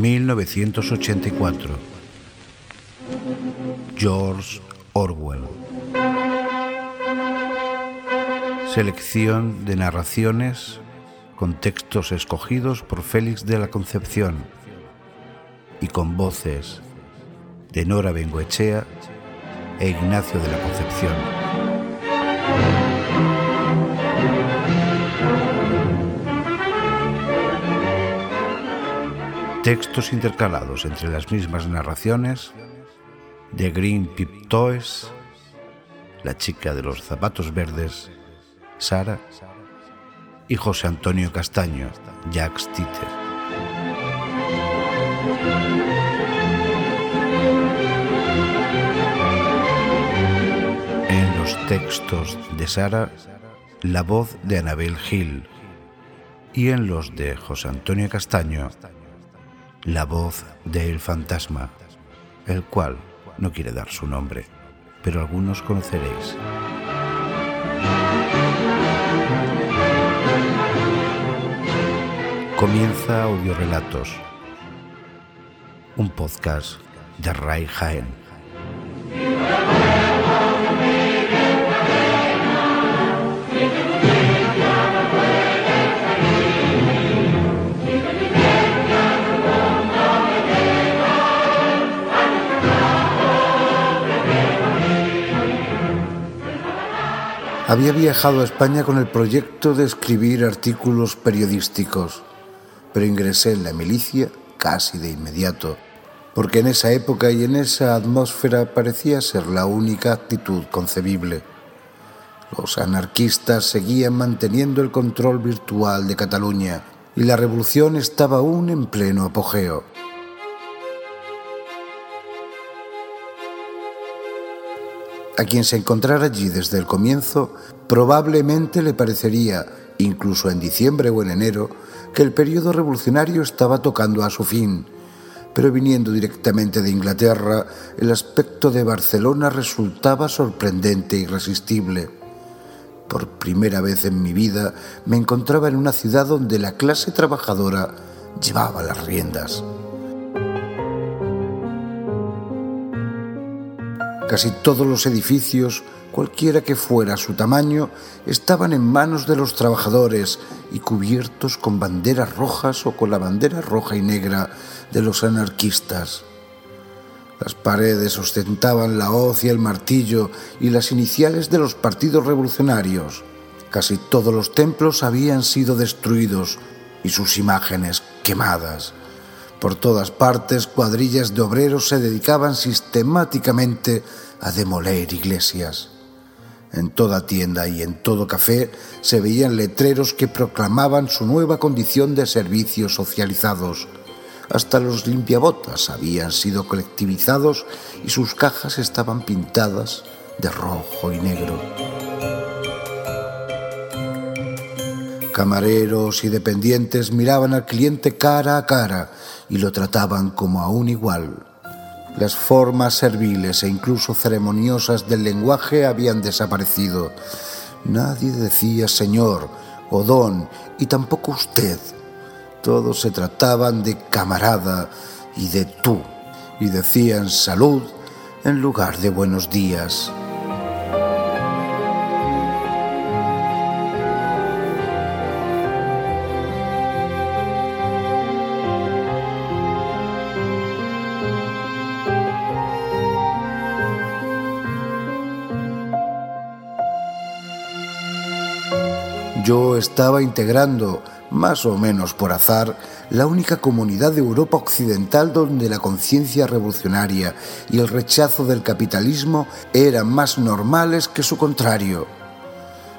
1984. George Orwell. Selección de narraciones con textos escogidos por Félix de la Concepción y con voces de Nora Bengoechea e Ignacio de la Concepción. Textos intercalados entre las mismas narraciones de Green Piptoes, la chica de los zapatos verdes, Sara, y José Antonio Castaño, Jack Titter. En los textos de Sara, la voz de Anabel Gil y en los de José Antonio Castaño, la voz de El Fantasma, el cual no quiere dar su nombre, pero algunos conoceréis. Comienza Audio Relatos, un podcast de Ray Jaén. Había viajado a España con el proyecto de escribir artículos periodísticos, pero ingresé en la milicia casi de inmediato, porque en esa época y en esa atmósfera parecía ser la única actitud concebible. Los anarquistas seguían manteniendo el control virtual de Cataluña y la revolución estaba aún en pleno apogeo. A quien se encontrara allí desde el comienzo, probablemente le parecería, incluso en diciembre o en enero, que el periodo revolucionario estaba tocando a su fin. Pero viniendo directamente de Inglaterra, el aspecto de Barcelona resultaba sorprendente e irresistible. Por primera vez en mi vida me encontraba en una ciudad donde la clase trabajadora llevaba las riendas. Casi todos los edificios, cualquiera que fuera su tamaño, estaban en manos de los trabajadores y cubiertos con banderas rojas o con la bandera roja y negra de los anarquistas. Las paredes ostentaban la hoz y el martillo y las iniciales de los partidos revolucionarios. Casi todos los templos habían sido destruidos y sus imágenes quemadas. Por todas partes, cuadrillas de obreros se dedicaban sistemáticamente a demoler iglesias. En toda tienda y en todo café se veían letreros que proclamaban su nueva condición de servicios socializados. Hasta los limpiabotas habían sido colectivizados y sus cajas estaban pintadas de rojo y negro. Camareros y dependientes miraban al cliente cara a cara y lo trataban como a un igual. Las formas serviles e incluso ceremoniosas del lenguaje habían desaparecido. Nadie decía señor o don y tampoco usted. Todos se trataban de camarada y de tú y decían salud en lugar de buenos días. Yo estaba integrando, más o menos por azar, la única comunidad de Europa Occidental donde la conciencia revolucionaria y el rechazo del capitalismo eran más normales que su contrario.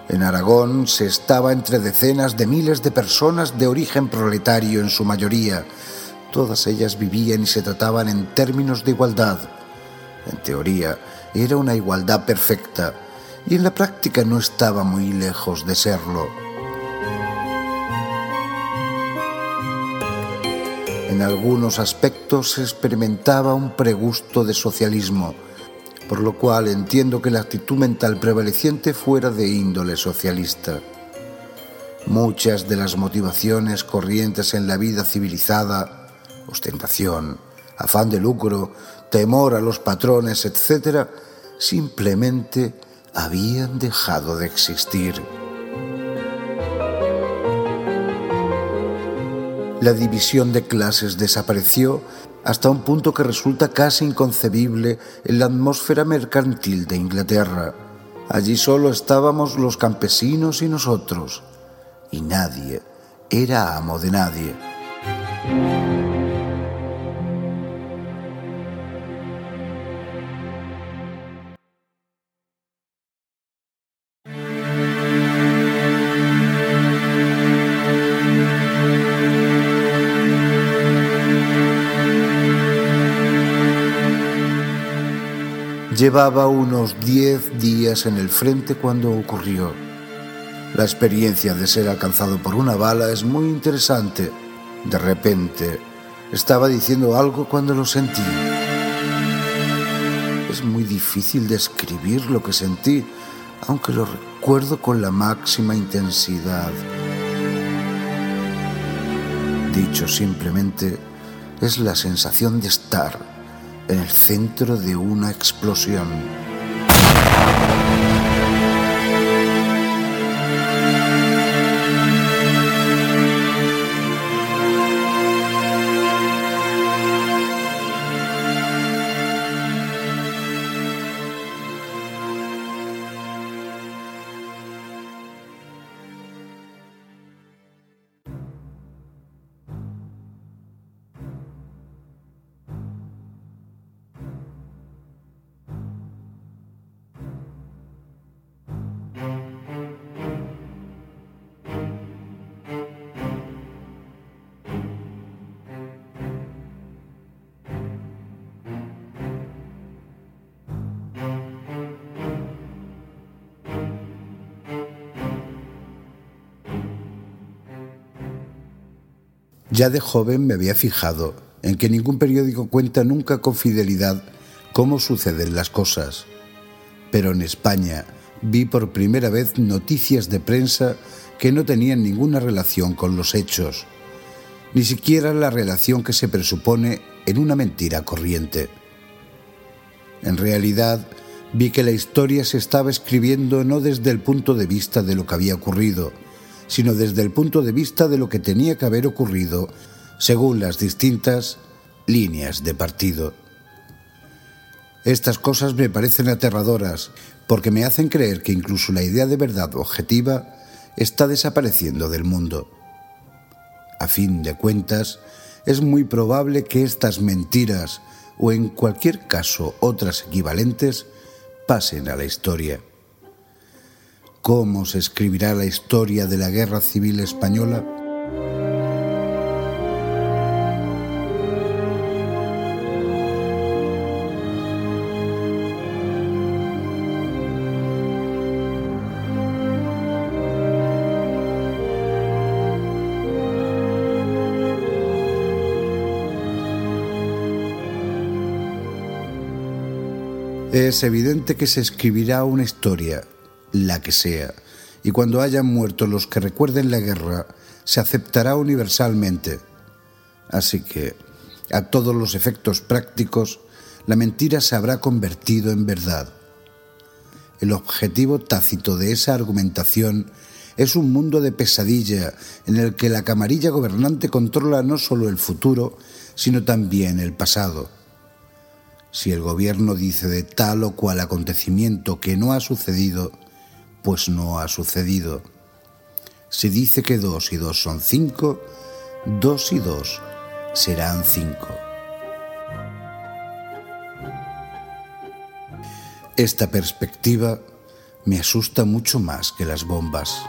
En Aragón se estaba entre decenas de miles de personas de origen proletario en su mayoría. Todas ellas vivían y se trataban en términos de igualdad. En teoría, era una igualdad perfecta y en la práctica no estaba muy lejos de serlo. En algunos aspectos se experimentaba un pregusto de socialismo, por lo cual entiendo que la actitud mental prevaleciente fuera de índole socialista. Muchas de las motivaciones corrientes en la vida civilizada ostentación, afán de lucro, temor a los patrones, etc., simplemente habían dejado de existir. La división de clases desapareció hasta un punto que resulta casi inconcebible en la atmósfera mercantil de Inglaterra. Allí solo estábamos los campesinos y nosotros, y nadie era amo de nadie. Llevaba unos diez días en el frente cuando ocurrió. La experiencia de ser alcanzado por una bala es muy interesante. De repente, estaba diciendo algo cuando lo sentí. Es muy difícil describir lo que sentí, aunque lo recuerdo con la máxima intensidad. Dicho simplemente, es la sensación de estar en el centro de una explosión. Ya de joven me había fijado en que ningún periódico cuenta nunca con fidelidad cómo suceden las cosas. Pero en España vi por primera vez noticias de prensa que no tenían ninguna relación con los hechos, ni siquiera la relación que se presupone en una mentira corriente. En realidad, vi que la historia se estaba escribiendo no desde el punto de vista de lo que había ocurrido, sino desde el punto de vista de lo que tenía que haber ocurrido según las distintas líneas de partido. Estas cosas me parecen aterradoras porque me hacen creer que incluso la idea de verdad objetiva está desapareciendo del mundo. A fin de cuentas, es muy probable que estas mentiras, o en cualquier caso otras equivalentes, pasen a la historia. ¿Cómo se escribirá la historia de la Guerra Civil Española? Es evidente que se escribirá una historia la que sea, y cuando hayan muerto los que recuerden la guerra, se aceptará universalmente. Así que, a todos los efectos prácticos, la mentira se habrá convertido en verdad. El objetivo tácito de esa argumentación es un mundo de pesadilla en el que la camarilla gobernante controla no solo el futuro, sino también el pasado. Si el gobierno dice de tal o cual acontecimiento que no ha sucedido, pues no ha sucedido. Se dice que dos y dos son cinco, dos y dos serán cinco. Esta perspectiva me asusta mucho más que las bombas.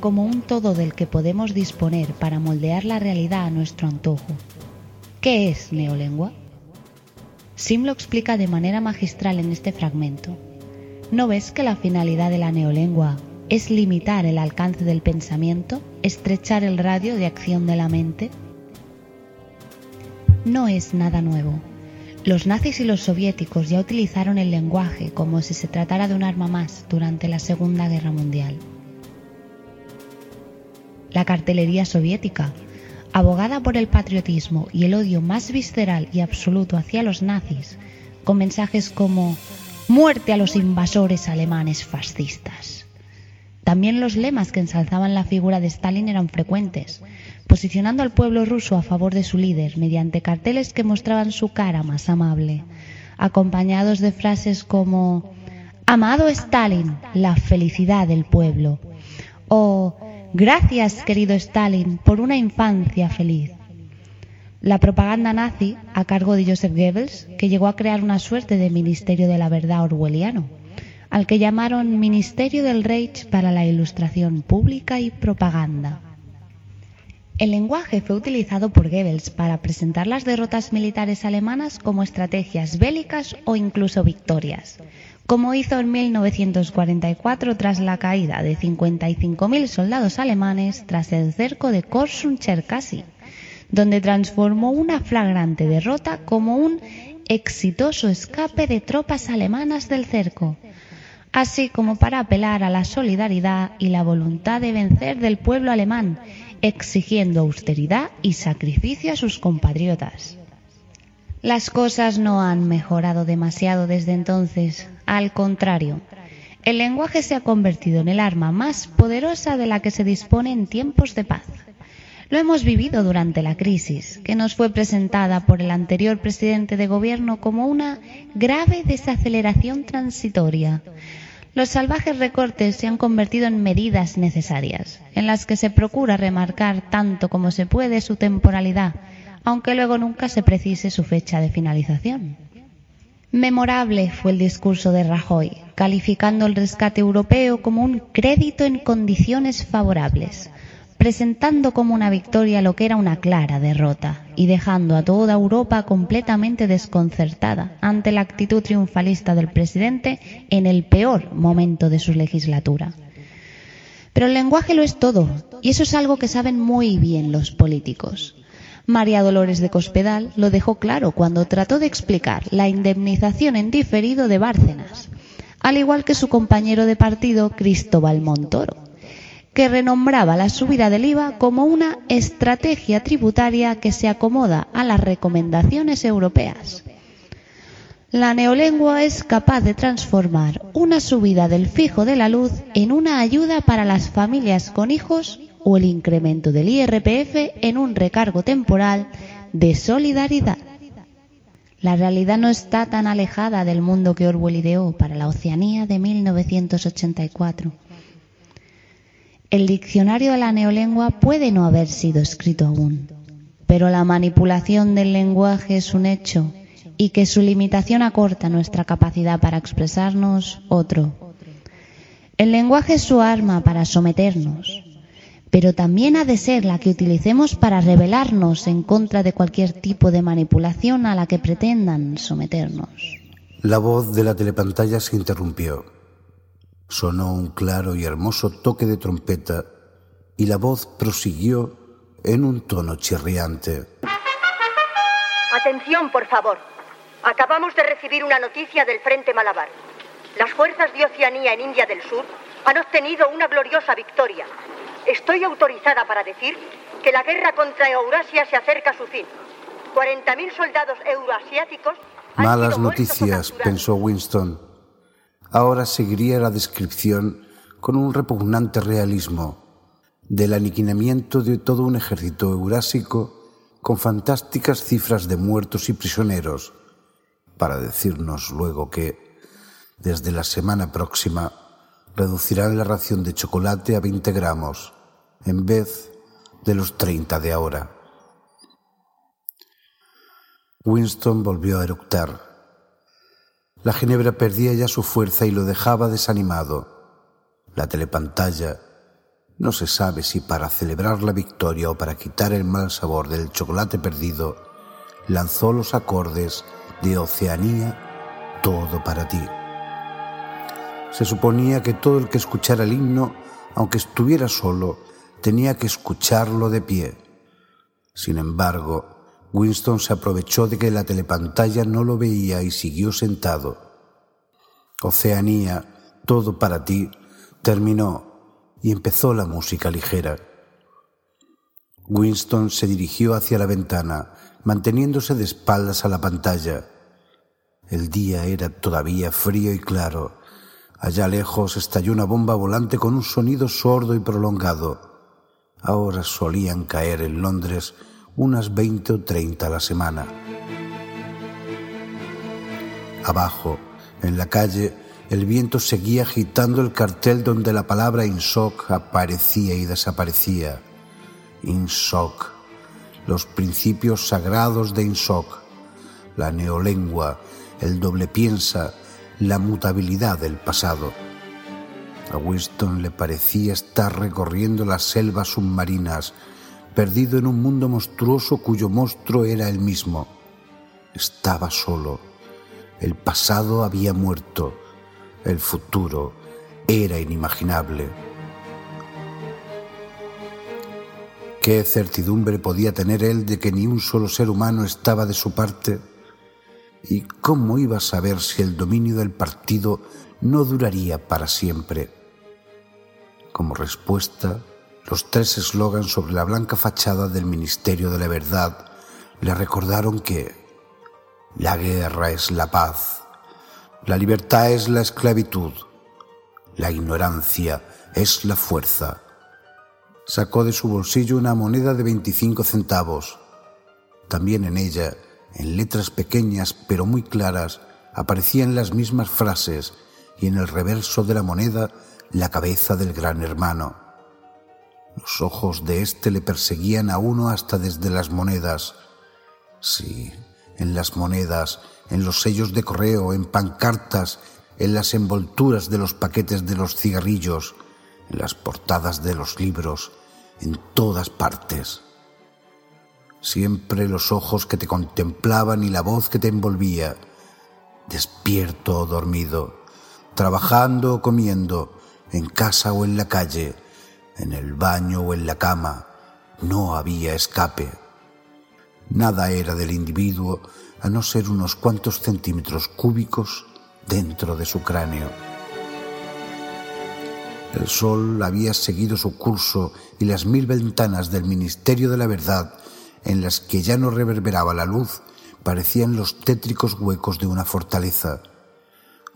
Como un todo del que podemos disponer para moldear la realidad a nuestro antojo. ¿Qué es neolengua? Sim lo explica de manera magistral en este fragmento. ¿No ves que la finalidad de la neolengua es limitar el alcance del pensamiento, estrechar el radio de acción de la mente? No es nada nuevo. Los nazis y los soviéticos ya utilizaron el lenguaje como si se tratara de un arma más durante la Segunda Guerra Mundial. Cartelería soviética, abogada por el patriotismo y el odio más visceral y absoluto hacia los nazis, con mensajes como Muerte a los invasores alemanes fascistas. También los lemas que ensalzaban la figura de Stalin eran frecuentes, posicionando al pueblo ruso a favor de su líder mediante carteles que mostraban su cara más amable, acompañados de frases como Amado Stalin, la felicidad del pueblo, o Gracias, querido Stalin, por una infancia feliz. La propaganda nazi, a cargo de Joseph Goebbels, que llegó a crear una suerte de Ministerio de la Verdad orwelliano, al que llamaron Ministerio del Reich para la Ilustración Pública y Propaganda. El lenguaje fue utilizado por Goebbels para presentar las derrotas militares alemanas como estrategias bélicas o incluso victorias, como hizo en 1944 tras la caída de 55.000 soldados alemanes tras el cerco de Korsun-Cherkasy, donde transformó una flagrante derrota como un exitoso escape de tropas alemanas del cerco, así como para apelar a la solidaridad y la voluntad de vencer del pueblo alemán exigiendo austeridad y sacrificio a sus compatriotas. Las cosas no han mejorado demasiado desde entonces, al contrario, el lenguaje se ha convertido en el arma más poderosa de la que se dispone en tiempos de paz. Lo hemos vivido durante la crisis, que nos fue presentada por el anterior presidente de gobierno como una grave desaceleración transitoria, los salvajes recortes se han convertido en medidas necesarias, en las que se procura remarcar tanto como se puede su temporalidad, aunque luego nunca se precise su fecha de finalización. Memorable fue el discurso de Rajoy, calificando el rescate europeo como un crédito en condiciones favorables, presentando como una victoria lo que era una clara derrota y dejando a toda Europa completamente desconcertada ante la actitud triunfalista del presidente en el peor momento de su legislatura. Pero el lenguaje lo es todo, y eso es algo que saben muy bien los políticos. María Dolores de Cospedal lo dejó claro cuando trató de explicar la indemnización en diferido de Bárcenas, al igual que su compañero de partido Cristóbal Montoro que renombraba la subida del IVA como una estrategia tributaria que se acomoda a las recomendaciones europeas. La neolengua es capaz de transformar una subida del fijo de la luz en una ayuda para las familias con hijos o el incremento del IRPF en un recargo temporal de solidaridad. La realidad no está tan alejada del mundo que Orwell ideó para la Oceanía de 1984 el diccionario de la neolengua puede no haber sido escrito aún, pero la manipulación del lenguaje es un hecho y que su limitación acorta nuestra capacidad para expresarnos otro. El lenguaje es su arma para someternos, pero también ha de ser la que utilicemos para rebelarnos en contra de cualquier tipo de manipulación a la que pretendan someternos. La voz de la telepantalla se interrumpió. Sonó un claro y hermoso toque de trompeta y la voz prosiguió en un tono chirriante. Atención, por favor. Acabamos de recibir una noticia del Frente Malabar. Las fuerzas de Oceanía en India del Sur han obtenido una gloriosa victoria. Estoy autorizada para decir que la guerra contra Eurasia se acerca a su fin. 40.000 soldados euroasiáticos. Malas noticias, pensó Winston. Ahora seguiría la descripción con un repugnante realismo del aniquilamiento de todo un ejército eurásico con fantásticas cifras de muertos y prisioneros, para decirnos luego que, desde la semana próxima, reducirán la ración de chocolate a 20 gramos, en vez de los 30 de ahora. Winston volvió a eructar la ginebra perdía ya su fuerza y lo dejaba desanimado. La telepantalla, no se sabe si para celebrar la victoria o para quitar el mal sabor del chocolate perdido, lanzó los acordes de Oceanía, todo para ti. Se suponía que todo el que escuchara el himno, aunque estuviera solo, tenía que escucharlo de pie. Sin embargo, Winston se aprovechó de que la telepantalla no lo veía y siguió sentado. Oceanía, todo para ti, terminó y empezó la música ligera. Winston se dirigió hacia la ventana, manteniéndose de espaldas a la pantalla. El día era todavía frío y claro. Allá lejos estalló una bomba volante con un sonido sordo y prolongado. Ahora solían caer en Londres unas 20 o 30 a la semana. Abajo, en la calle, el viento seguía agitando el cartel donde la palabra INSOC aparecía y desaparecía. INSOC, los principios sagrados de INSOC, la neolengua, el doble piensa, la mutabilidad del pasado. A Winston le parecía estar recorriendo las selvas submarinas, perdido en un mundo monstruoso cuyo monstruo era él mismo. Estaba solo. El pasado había muerto. El futuro era inimaginable. ¿Qué certidumbre podía tener él de que ni un solo ser humano estaba de su parte? ¿Y cómo iba a saber si el dominio del partido no duraría para siempre? Como respuesta, los tres eslogans sobre la blanca fachada del Ministerio de la Verdad le recordaron que la guerra es la paz, la libertad es la esclavitud, la ignorancia es la fuerza. Sacó de su bolsillo una moneda de 25 centavos. También en ella, en letras pequeñas pero muy claras, aparecían las mismas frases y en el reverso de la moneda la cabeza del gran hermano. Los ojos de éste le perseguían a uno hasta desde las monedas. Sí, en las monedas, en los sellos de correo, en pancartas, en las envolturas de los paquetes de los cigarrillos, en las portadas de los libros, en todas partes. Siempre los ojos que te contemplaban y la voz que te envolvía, despierto o dormido, trabajando o comiendo, en casa o en la calle, en el baño o en la cama, no había escape. Nada era del individuo a no ser unos cuantos centímetros cúbicos dentro de su cráneo. El sol había seguido su curso y las mil ventanas del Ministerio de la Verdad, en las que ya no reverberaba la luz, parecían los tétricos huecos de una fortaleza.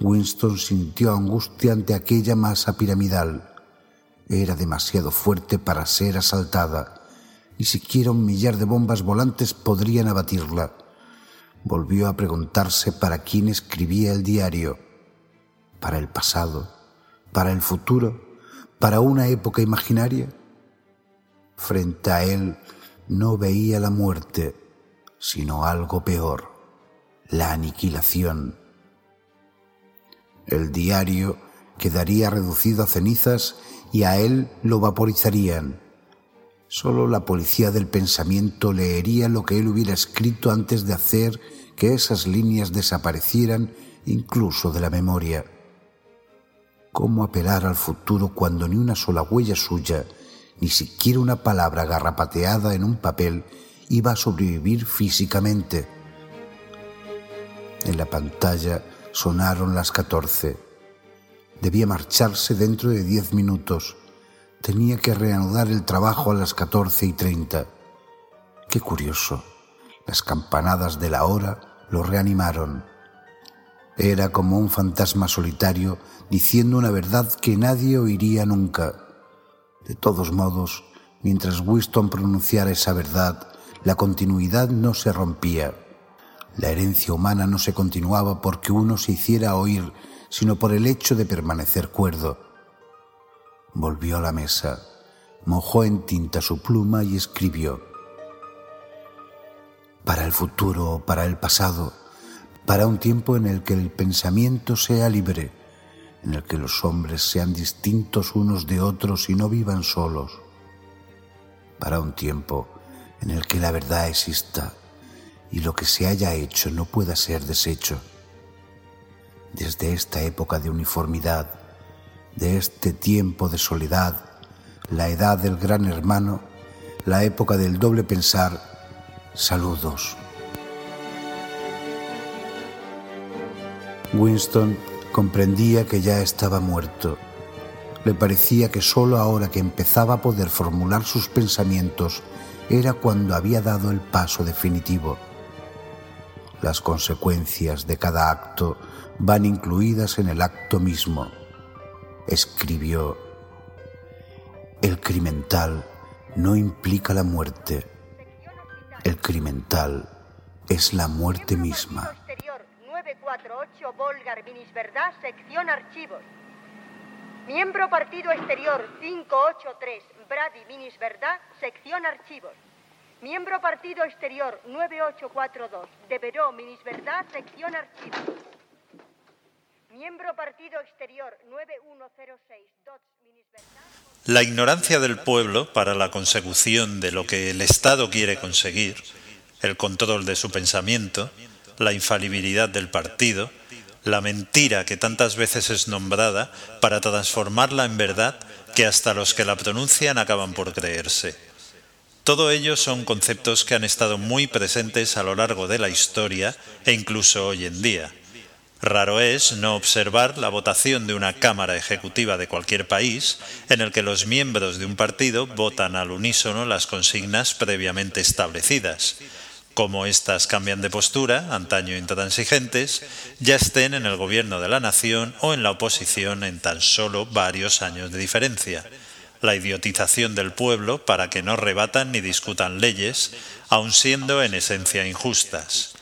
Winston sintió angustia ante aquella masa piramidal. Era demasiado fuerte para ser asaltada. Ni siquiera un millar de bombas volantes podrían abatirla. Volvió a preguntarse para quién escribía el diario. ¿Para el pasado? ¿Para el futuro? ¿Para una época imaginaria? Frente a él no veía la muerte, sino algo peor, la aniquilación. El diario quedaría reducido a cenizas y a él lo vaporizarían. Solo la policía del pensamiento leería lo que él hubiera escrito antes de hacer que esas líneas desaparecieran incluso de la memoria. ¿Cómo apelar al futuro cuando ni una sola huella suya, ni siquiera una palabra garrapateada en un papel, iba a sobrevivir físicamente? En la pantalla sonaron las catorce. Debía marcharse dentro de diez minutos. Tenía que reanudar el trabajo a las catorce y treinta. Qué curioso. Las campanadas de la hora lo reanimaron. Era como un fantasma solitario diciendo una verdad que nadie oiría nunca. De todos modos, mientras Winston pronunciara esa verdad, la continuidad no se rompía. La herencia humana no se continuaba porque uno se hiciera oír sino por el hecho de permanecer cuerdo. Volvió a la mesa, mojó en tinta su pluma y escribió. Para el futuro, para el pasado, para un tiempo en el que el pensamiento sea libre, en el que los hombres sean distintos unos de otros y no vivan solos, para un tiempo en el que la verdad exista y lo que se haya hecho no pueda ser deshecho. Desde esta época de uniformidad, de este tiempo de soledad, la edad del gran hermano, la época del doble pensar, saludos. Winston comprendía que ya estaba muerto. Le parecía que sólo ahora que empezaba a poder formular sus pensamientos era cuando había dado el paso definitivo. Las consecuencias de cada acto van incluidas en el acto mismo. Escribió, el crimental no implica la muerte, el crimental es la muerte misma. 948 Volgar Verdad, sección archivos. Miembro Partido Exterior 583 Brady Verdad, sección archivos. Miembro Partido Exterior 9842 Deveró Verdad, sección archivos. Miembro Partido Exterior 9106 Dots La ignorancia del pueblo para la consecución de lo que el Estado quiere conseguir, el control de su pensamiento, la infalibilidad del partido, la mentira que tantas veces es nombrada para transformarla en verdad que hasta los que la pronuncian acaban por creerse. Todo ello son conceptos que han estado muy presentes a lo largo de la historia e incluso hoy en día. Raro es no observar la votación de una Cámara Ejecutiva de cualquier país en el que los miembros de un partido votan al unísono las consignas previamente establecidas, como éstas cambian de postura, antaño intransigentes, ya estén en el gobierno de la nación o en la oposición en tan solo varios años de diferencia. La idiotización del pueblo para que no rebatan ni discutan leyes, aun siendo en esencia injustas.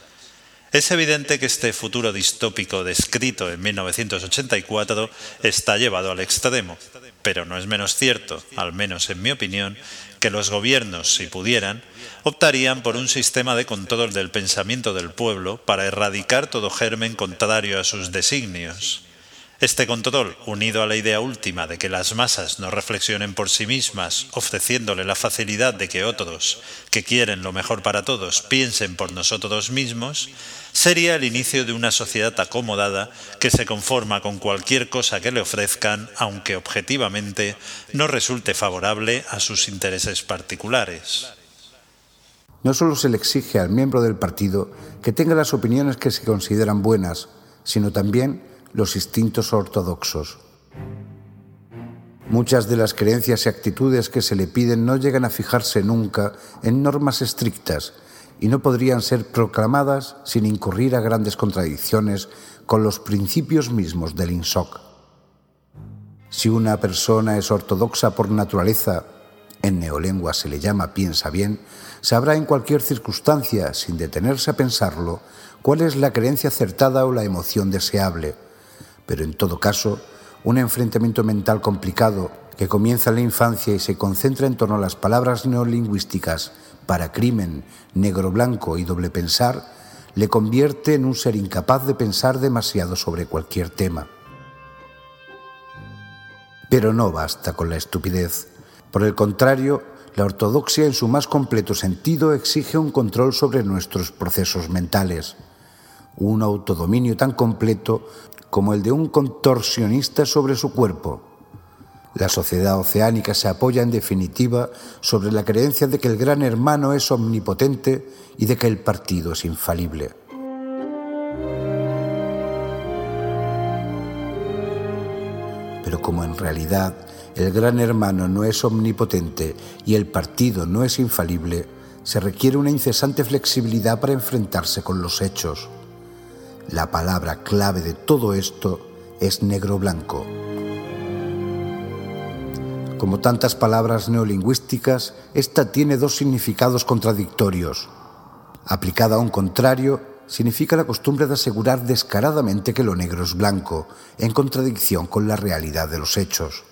Es evidente que este futuro distópico descrito en 1984 está llevado al extremo, pero no es menos cierto, al menos en mi opinión, que los gobiernos, si pudieran, optarían por un sistema de control del pensamiento del pueblo para erradicar todo germen contrario a sus designios. Este control, unido a la idea última de que las masas no reflexionen por sí mismas, ofreciéndole la facilidad de que otros, que quieren lo mejor para todos, piensen por nosotros mismos, sería el inicio de una sociedad acomodada que se conforma con cualquier cosa que le ofrezcan, aunque objetivamente no resulte favorable a sus intereses particulares. No solo se le exige al miembro del partido que tenga las opiniones que se consideran buenas, sino también los instintos ortodoxos. Muchas de las creencias y actitudes que se le piden no llegan a fijarse nunca en normas estrictas y no podrían ser proclamadas sin incurrir a grandes contradicciones con los principios mismos del INSOC. Si una persona es ortodoxa por naturaleza, en neolengua se le llama piensa bien, sabrá en cualquier circunstancia, sin detenerse a pensarlo, cuál es la creencia acertada o la emoción deseable pero en todo caso, un enfrentamiento mental complicado que comienza en la infancia y se concentra en torno a las palabras neolingüísticas para crimen, negro-blanco y doble pensar, le convierte en un ser incapaz de pensar demasiado sobre cualquier tema. Pero no basta con la estupidez. Por el contrario, la ortodoxia en su más completo sentido exige un control sobre nuestros procesos mentales, un autodominio tan completo como el de un contorsionista sobre su cuerpo. La sociedad oceánica se apoya en definitiva sobre la creencia de que el gran hermano es omnipotente y de que el partido es infalible. Pero como en realidad el gran hermano no es omnipotente y el partido no es infalible, se requiere una incesante flexibilidad para enfrentarse con los hechos. La palabra clave de todo esto es negro-blanco. Como tantas palabras neolingüísticas, esta tiene dos significados contradictorios. Aplicada a un contrario, significa la costumbre de asegurar descaradamente que lo negro es blanco, en contradicción con la realidad de los hechos.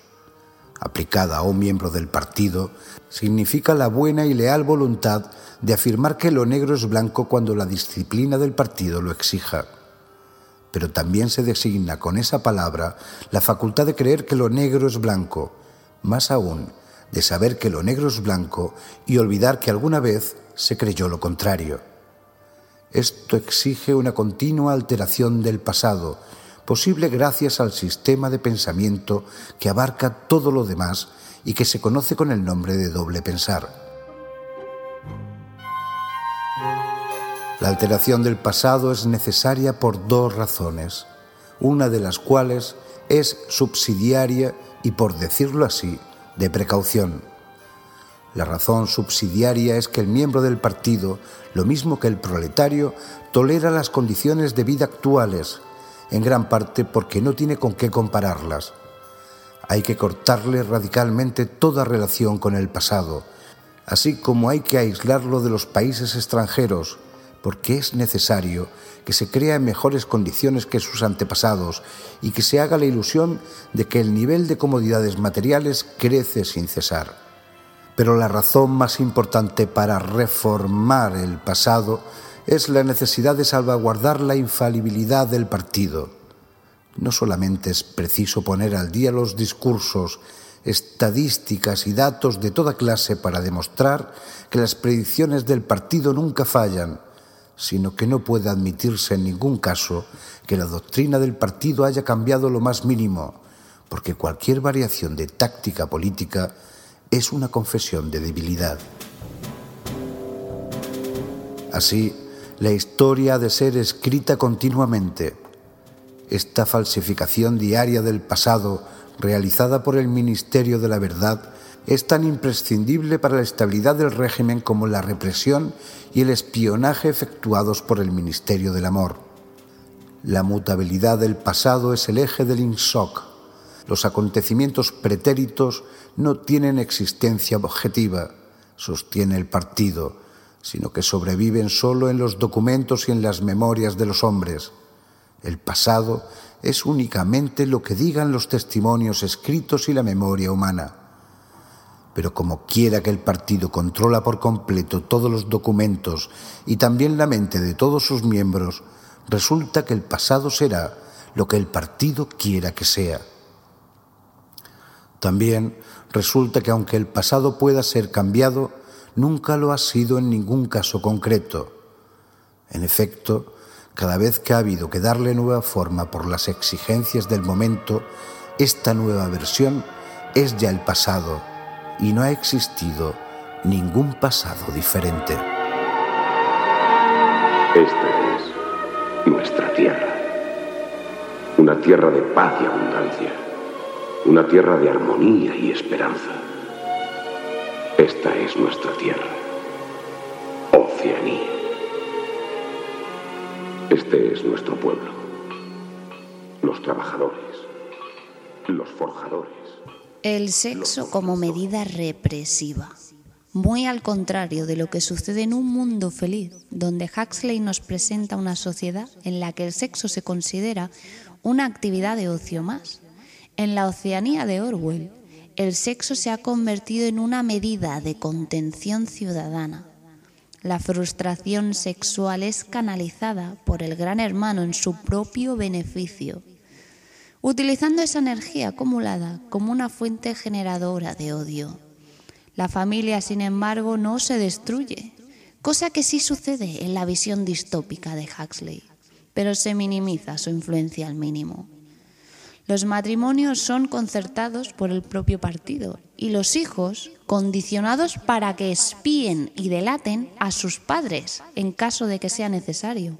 Aplicada a un miembro del partido, significa la buena y leal voluntad de afirmar que lo negro es blanco cuando la disciplina del partido lo exija. Pero también se designa con esa palabra la facultad de creer que lo negro es blanco, más aún, de saber que lo negro es blanco y olvidar que alguna vez se creyó lo contrario. Esto exige una continua alteración del pasado, posible gracias al sistema de pensamiento que abarca todo lo demás y que se conoce con el nombre de doble pensar. La alteración del pasado es necesaria por dos razones, una de las cuales es subsidiaria y, por decirlo así, de precaución. La razón subsidiaria es que el miembro del partido, lo mismo que el proletario, tolera las condiciones de vida actuales, en gran parte porque no tiene con qué compararlas. Hay que cortarle radicalmente toda relación con el pasado, así como hay que aislarlo de los países extranjeros, porque es necesario que se crea en mejores condiciones que sus antepasados y que se haga la ilusión de que el nivel de comodidades materiales crece sin cesar. Pero la razón más importante para reformar el pasado es la necesidad de salvaguardar la infalibilidad del partido. No solamente es preciso poner al día los discursos, estadísticas y datos de toda clase para demostrar que las predicciones del partido nunca fallan, sino que no puede admitirse en ningún caso que la doctrina del partido haya cambiado lo más mínimo, porque cualquier variación de táctica política es una confesión de debilidad. Así, la historia ha de ser escrita continuamente. Esta falsificación diaria del pasado, realizada por el Ministerio de la Verdad, es tan imprescindible para la estabilidad del régimen como la represión y el espionaje efectuados por el Ministerio del Amor. La mutabilidad del pasado es el eje del INSOC. Los acontecimientos pretéritos no tienen existencia objetiva, sostiene el partido, sino que sobreviven solo en los documentos y en las memorias de los hombres. El pasado es únicamente lo que digan los testimonios escritos y la memoria humana pero como quiera que el partido controla por completo todos los documentos y también la mente de todos sus miembros, resulta que el pasado será lo que el partido quiera que sea. También resulta que aunque el pasado pueda ser cambiado, nunca lo ha sido en ningún caso concreto. En efecto, cada vez que ha habido que darle nueva forma por las exigencias del momento, esta nueva versión es ya el pasado y no ha existido ningún pasado diferente. Esta es nuestra tierra. Una tierra de paz y abundancia. Una tierra de armonía y esperanza. Esta es nuestra tierra. Oceanía. Este es nuestro pueblo. Los trabajadores. Los forjadores. El sexo como medida represiva. Muy al contrario de lo que sucede en un mundo feliz, donde Huxley nos presenta una sociedad en la que el sexo se considera una actividad de ocio más. En la Oceanía de Orwell, el sexo se ha convertido en una medida de contención ciudadana. La frustración sexual es canalizada por el gran hermano en su propio beneficio utilizando esa energía acumulada como una fuente generadora de odio. La familia, sin embargo, no se destruye, cosa que sí sucede en la visión distópica de Huxley, pero se minimiza su influencia al mínimo. Los matrimonios son concertados por el propio partido y los hijos condicionados para que espíen y delaten a sus padres en caso de que sea necesario.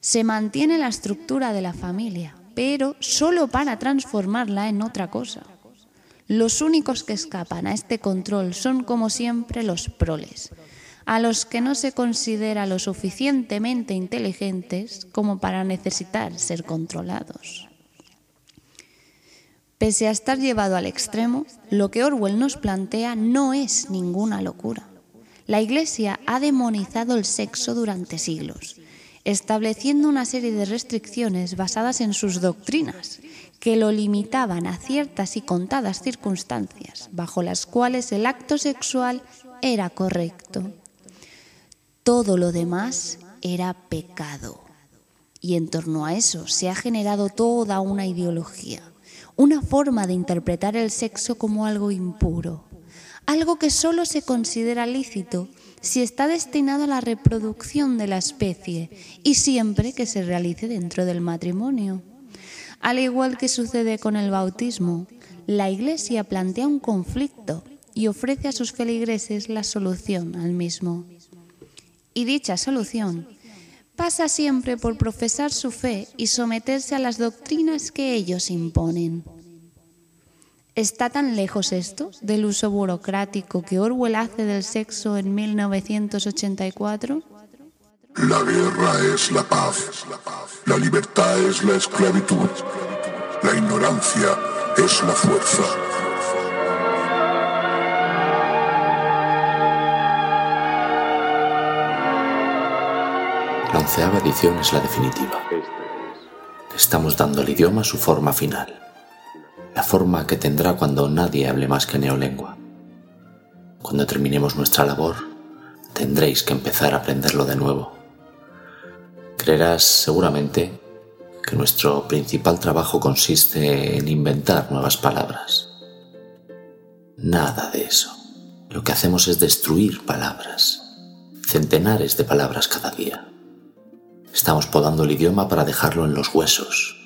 Se mantiene la estructura de la familia, pero solo para transformarla en otra cosa. Los únicos que escapan a este control son, como siempre, los proles, a los que no se considera lo suficientemente inteligentes como para necesitar ser controlados. Pese a estar llevado al extremo, lo que Orwell nos plantea no es ninguna locura. La Iglesia ha demonizado el sexo durante siglos estableciendo una serie de restricciones basadas en sus doctrinas, que lo limitaban a ciertas y contadas circunstancias, bajo las cuales el acto sexual era correcto. Todo lo demás era pecado. Y en torno a eso se ha generado toda una ideología, una forma de interpretar el sexo como algo impuro, algo que solo se considera lícito si está destinado a la reproducción de la especie y siempre que se realice dentro del matrimonio. Al igual que sucede con el bautismo, la Iglesia plantea un conflicto y ofrece a sus feligreses la solución al mismo. Y dicha solución pasa siempre por profesar su fe y someterse a las doctrinas que ellos imponen. ¿Está tan lejos esto del uso burocrático que Orwell hace del sexo en 1984? La guerra es la paz, la libertad es la esclavitud, la ignorancia es la fuerza. La onceava edición es la definitiva. Estamos dando al idioma su forma final, la forma que tendrá cuando nadie hable más que neolengua. Cuando terminemos nuestra labor, tendréis que empezar a aprenderlo de nuevo. Creerás seguramente que nuestro principal trabajo consiste en inventar nuevas palabras. Nada de eso. Lo que hacemos es destruir palabras, centenares de palabras cada día. Estamos podando el idioma para dejarlo en los huesos.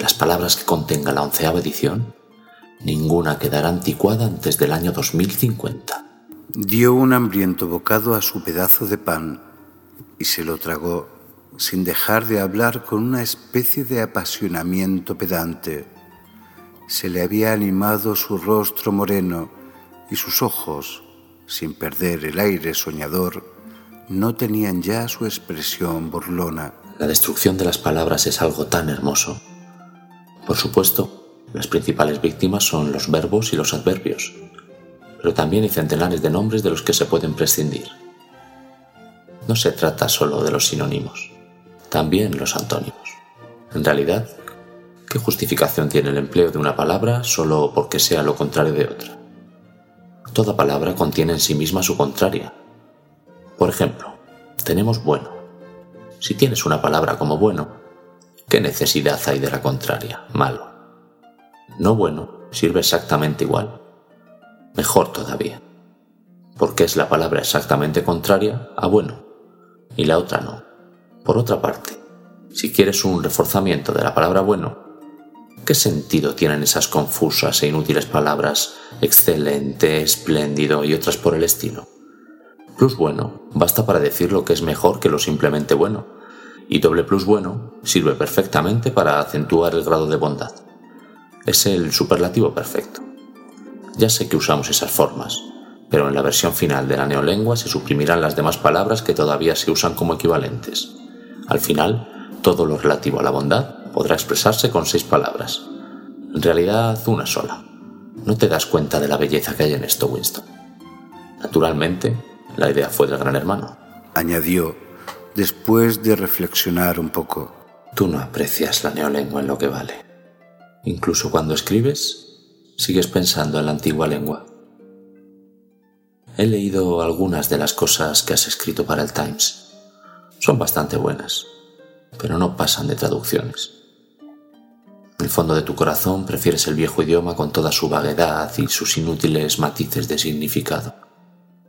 De las palabras que contenga la onceava edición, ninguna quedará anticuada antes del año 2050. Dio un hambriento bocado a su pedazo de pan y se lo tragó sin dejar de hablar con una especie de apasionamiento pedante. Se le había animado su rostro moreno y sus ojos, sin perder el aire soñador, no tenían ya su expresión burlona. La destrucción de las palabras es algo tan hermoso. Por supuesto, las principales víctimas son los verbos y los adverbios, pero también hay centenares de nombres de los que se pueden prescindir. No se trata solo de los sinónimos, también los antónimos. En realidad, ¿qué justificación tiene el empleo de una palabra solo porque sea lo contrario de otra? Toda palabra contiene en sí misma su contraria, por ejemplo, tenemos bueno. Si tienes una palabra como bueno, ¿qué necesidad hay de la contraria, malo? No bueno sirve exactamente igual. Mejor todavía. Porque es la palabra exactamente contraria a bueno y la otra no. Por otra parte, si quieres un reforzamiento de la palabra bueno, ¿qué sentido tienen esas confusas e inútiles palabras excelente, espléndido y otras por el estilo? Plus bueno basta para decir lo que es mejor que lo simplemente bueno, y doble plus bueno sirve perfectamente para acentuar el grado de bondad. Es el superlativo perfecto. Ya sé que usamos esas formas, pero en la versión final de la neolengua se suprimirán las demás palabras que todavía se usan como equivalentes. Al final, todo lo relativo a la bondad podrá expresarse con seis palabras. En realidad, una sola. No te das cuenta de la belleza que hay en esto, Winston. Naturalmente, la idea fue del gran hermano. Añadió, después de reflexionar un poco. Tú no aprecias la neolengua en lo que vale. Incluso cuando escribes, sigues pensando en la antigua lengua. He leído algunas de las cosas que has escrito para el Times. Son bastante buenas, pero no pasan de traducciones. En el fondo de tu corazón prefieres el viejo idioma con toda su vaguedad y sus inútiles matices de significado.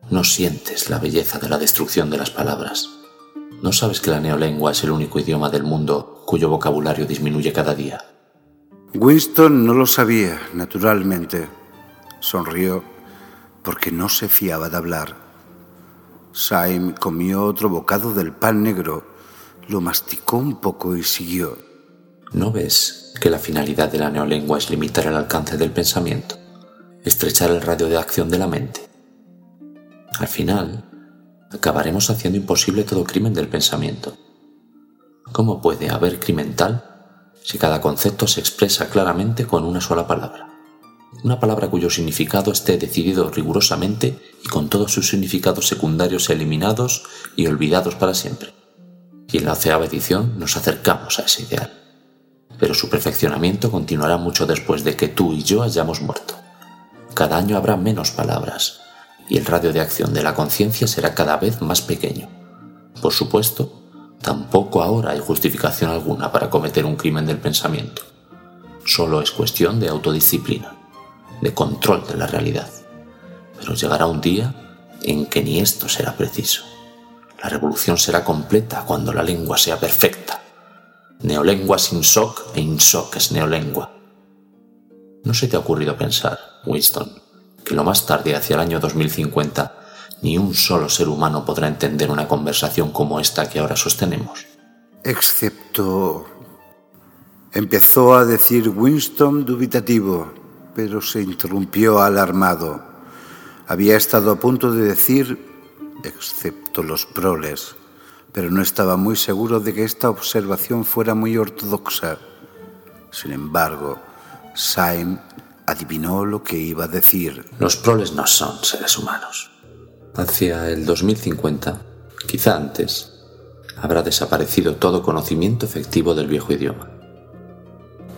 No sientes la belleza de la destrucción de las palabras. No sabes que la neolengua es el único idioma del mundo cuyo vocabulario disminuye cada día. Winston no lo sabía, naturalmente. Sonrió porque no se fiaba de hablar. Syme comió otro bocado del pan negro, lo masticó un poco y siguió. ¿No ves que la finalidad de la neolengua es limitar el alcance del pensamiento, estrechar el radio de acción de la mente? Al final, acabaremos haciendo imposible todo crimen del pensamiento. ¿Cómo puede haber crimen tal si cada concepto se expresa claramente con una sola palabra? Una palabra cuyo significado esté decidido rigurosamente y con todos sus significados secundarios eliminados y olvidados para siempre. Y en la onceava edición nos acercamos a ese ideal. Pero su perfeccionamiento continuará mucho después de que tú y yo hayamos muerto. Cada año habrá menos palabras, y el radio de acción de la conciencia será cada vez más pequeño. Por supuesto, Tampoco ahora hay justificación alguna para cometer un crimen del pensamiento. Solo es cuestión de autodisciplina, de control de la realidad. Pero llegará un día en que ni esto será preciso. La revolución será completa cuando la lengua sea perfecta. Neolengua sin SOC e INSOC es neolengua. ¿No se te ha ocurrido pensar, Winston, que lo más tarde, hacia el año 2050, ni un solo ser humano podrá entender una conversación como esta que ahora sostenemos? Excepto... Empezó a decir Winston dubitativo, pero se interrumpió alarmado. Había estado a punto de decir, excepto los proles, pero no estaba muy seguro de que esta observación fuera muy ortodoxa. Sin embargo, Saim adivinó lo que iba a decir. Los proles no son seres humanos. Hacia el 2050, quizá antes, habrá desaparecido todo conocimiento efectivo del viejo idioma.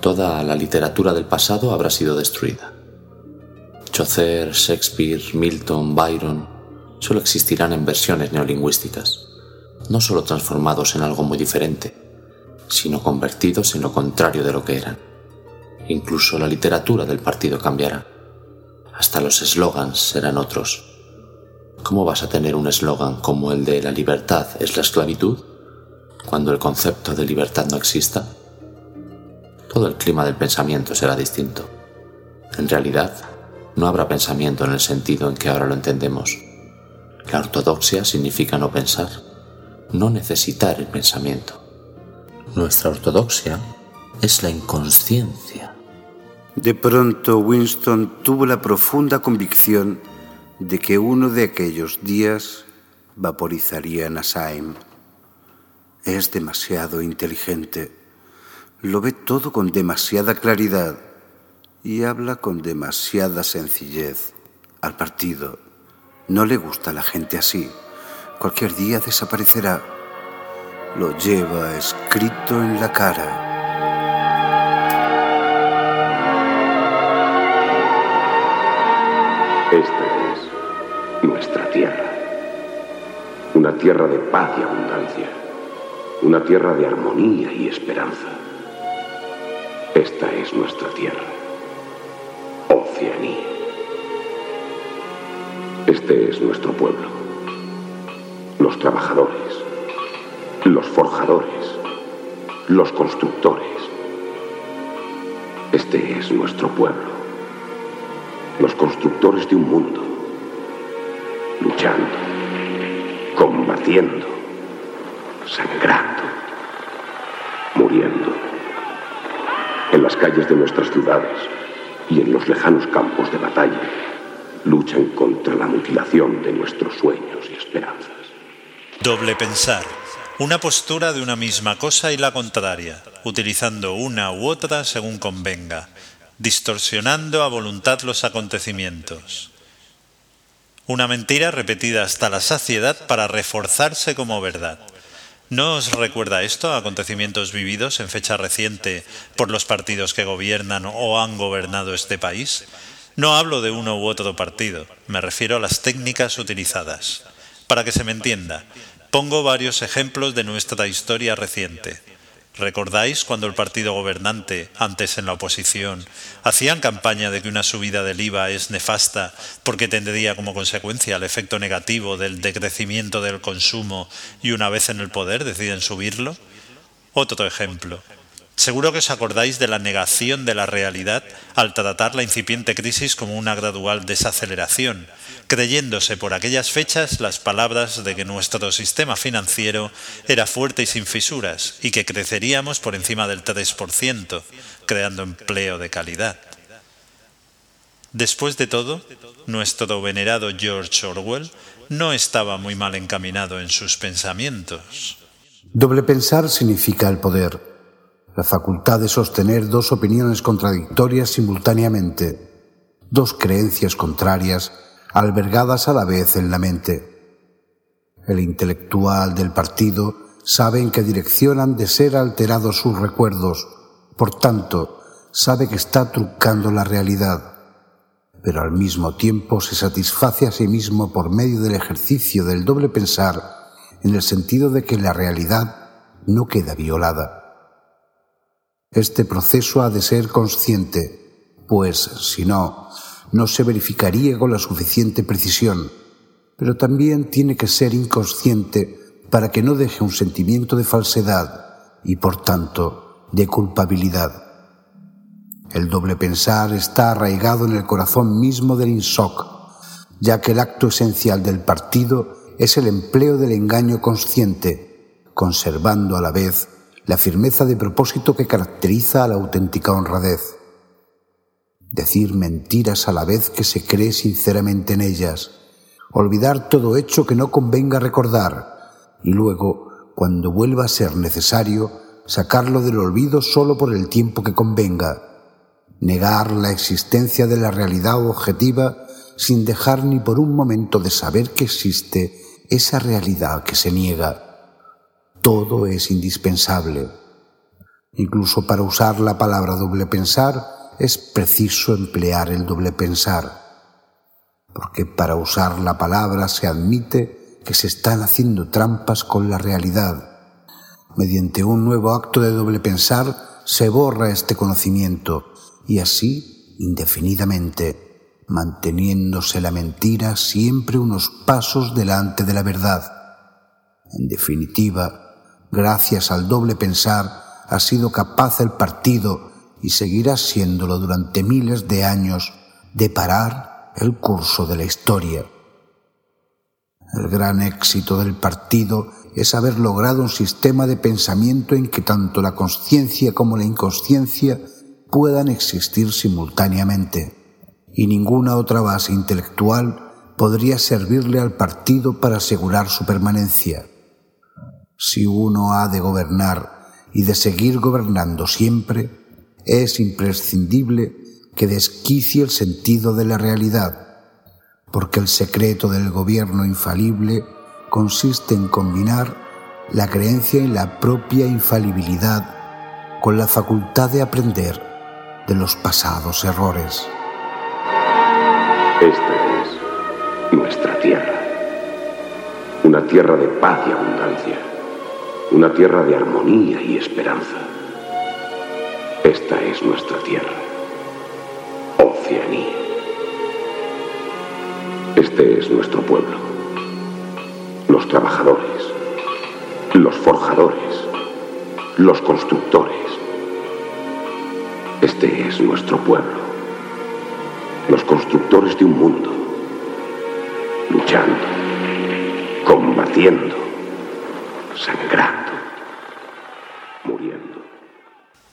Toda la literatura del pasado habrá sido destruida. Chaucer, Shakespeare, Milton, Byron solo existirán en versiones neolingüísticas, no solo transformados en algo muy diferente, sino convertidos en lo contrario de lo que eran. Incluso la literatura del partido cambiará. Hasta los eslogans serán otros. ¿Cómo vas a tener un eslogan como el de la libertad es la esclavitud cuando el concepto de libertad no exista? Todo el clima del pensamiento será distinto. En realidad, no habrá pensamiento en el sentido en que ahora lo entendemos. La ortodoxia significa no pensar, no necesitar el pensamiento. Nuestra ortodoxia es la inconsciencia. De pronto Winston tuvo la profunda convicción de que uno de aquellos días vaporizaría a Nasaim. Es demasiado inteligente, lo ve todo con demasiada claridad y habla con demasiada sencillez. Al partido no le gusta la gente así. Cualquier día desaparecerá. Lo lleva escrito en la cara. Esta es nuestra tierra. Una tierra de paz y abundancia. Una tierra de armonía y esperanza. Esta es nuestra tierra. Oceanía. Este es nuestro pueblo. Los trabajadores, los forjadores, los constructores. Este es nuestro pueblo. Los constructores de un mundo. Luchando, combatiendo, sangrando, muriendo. En las calles de nuestras ciudades y en los lejanos campos de batalla luchan contra la mutilación de nuestros sueños y esperanzas. Doble pensar. Una postura de una misma cosa y la contraria, utilizando una u otra según convenga, distorsionando a voluntad los acontecimientos. Una mentira repetida hasta la saciedad para reforzarse como verdad. ¿No os recuerda esto a acontecimientos vividos en fecha reciente por los partidos que gobiernan o han gobernado este país? No hablo de uno u otro partido, me refiero a las técnicas utilizadas. Para que se me entienda, pongo varios ejemplos de nuestra historia reciente. ¿Recordáis cuando el partido gobernante, antes en la oposición, hacían campaña de que una subida del IVA es nefasta porque tendría como consecuencia el efecto negativo del decrecimiento del consumo y una vez en el poder deciden subirlo? Otro ejemplo. Seguro que os acordáis de la negación de la realidad al tratar la incipiente crisis como una gradual desaceleración, creyéndose por aquellas fechas las palabras de que nuestro sistema financiero era fuerte y sin fisuras y que creceríamos por encima del 3%, creando empleo de calidad. Después de todo, nuestro venerado George Orwell no estaba muy mal encaminado en sus pensamientos. Doble pensar significa el poder la facultad de sostener dos opiniones contradictorias simultáneamente, dos creencias contrarias albergadas a la vez en la mente. El intelectual del partido sabe en qué dirección han de ser alterados sus recuerdos, por tanto, sabe que está trucando la realidad, pero al mismo tiempo se satisface a sí mismo por medio del ejercicio del doble pensar, en el sentido de que la realidad no queda violada. Este proceso ha de ser consciente, pues si no, no se verificaría con la suficiente precisión, pero también tiene que ser inconsciente para que no deje un sentimiento de falsedad y, por tanto, de culpabilidad. El doble pensar está arraigado en el corazón mismo del INSOC, ya que el acto esencial del partido es el empleo del engaño consciente, conservando a la vez la firmeza de propósito que caracteriza a la auténtica honradez. Decir mentiras a la vez que se cree sinceramente en ellas, olvidar todo hecho que no convenga recordar y luego, cuando vuelva a ser necesario, sacarlo del olvido solo por el tiempo que convenga, negar la existencia de la realidad objetiva sin dejar ni por un momento de saber que existe esa realidad que se niega. Todo es indispensable. Incluso para usar la palabra doble pensar es preciso emplear el doble pensar, porque para usar la palabra se admite que se están haciendo trampas con la realidad. Mediante un nuevo acto de doble pensar se borra este conocimiento y así indefinidamente, manteniéndose la mentira siempre unos pasos delante de la verdad. En definitiva, gracias al doble pensar, ha sido capaz el partido, y seguirá siéndolo durante miles de años, de parar el curso de la historia. El gran éxito del partido es haber logrado un sistema de pensamiento en que tanto la conciencia como la inconsciencia puedan existir simultáneamente, y ninguna otra base intelectual podría servirle al partido para asegurar su permanencia si uno ha de gobernar y de seguir gobernando siempre, es imprescindible que desquicie el sentido de la realidad, porque el secreto del gobierno infalible consiste en combinar la creencia en la propia infalibilidad con la facultad de aprender de los pasados errores. Esta es nuestra tierra, una tierra de paz y abundancia una tierra de armonía y esperanza. Esta es nuestra tierra, Oceanía. Este es nuestro pueblo, los trabajadores, los forjadores, los constructores. Este es nuestro pueblo, los constructores de un mundo, luchando, combatiendo, sangrando.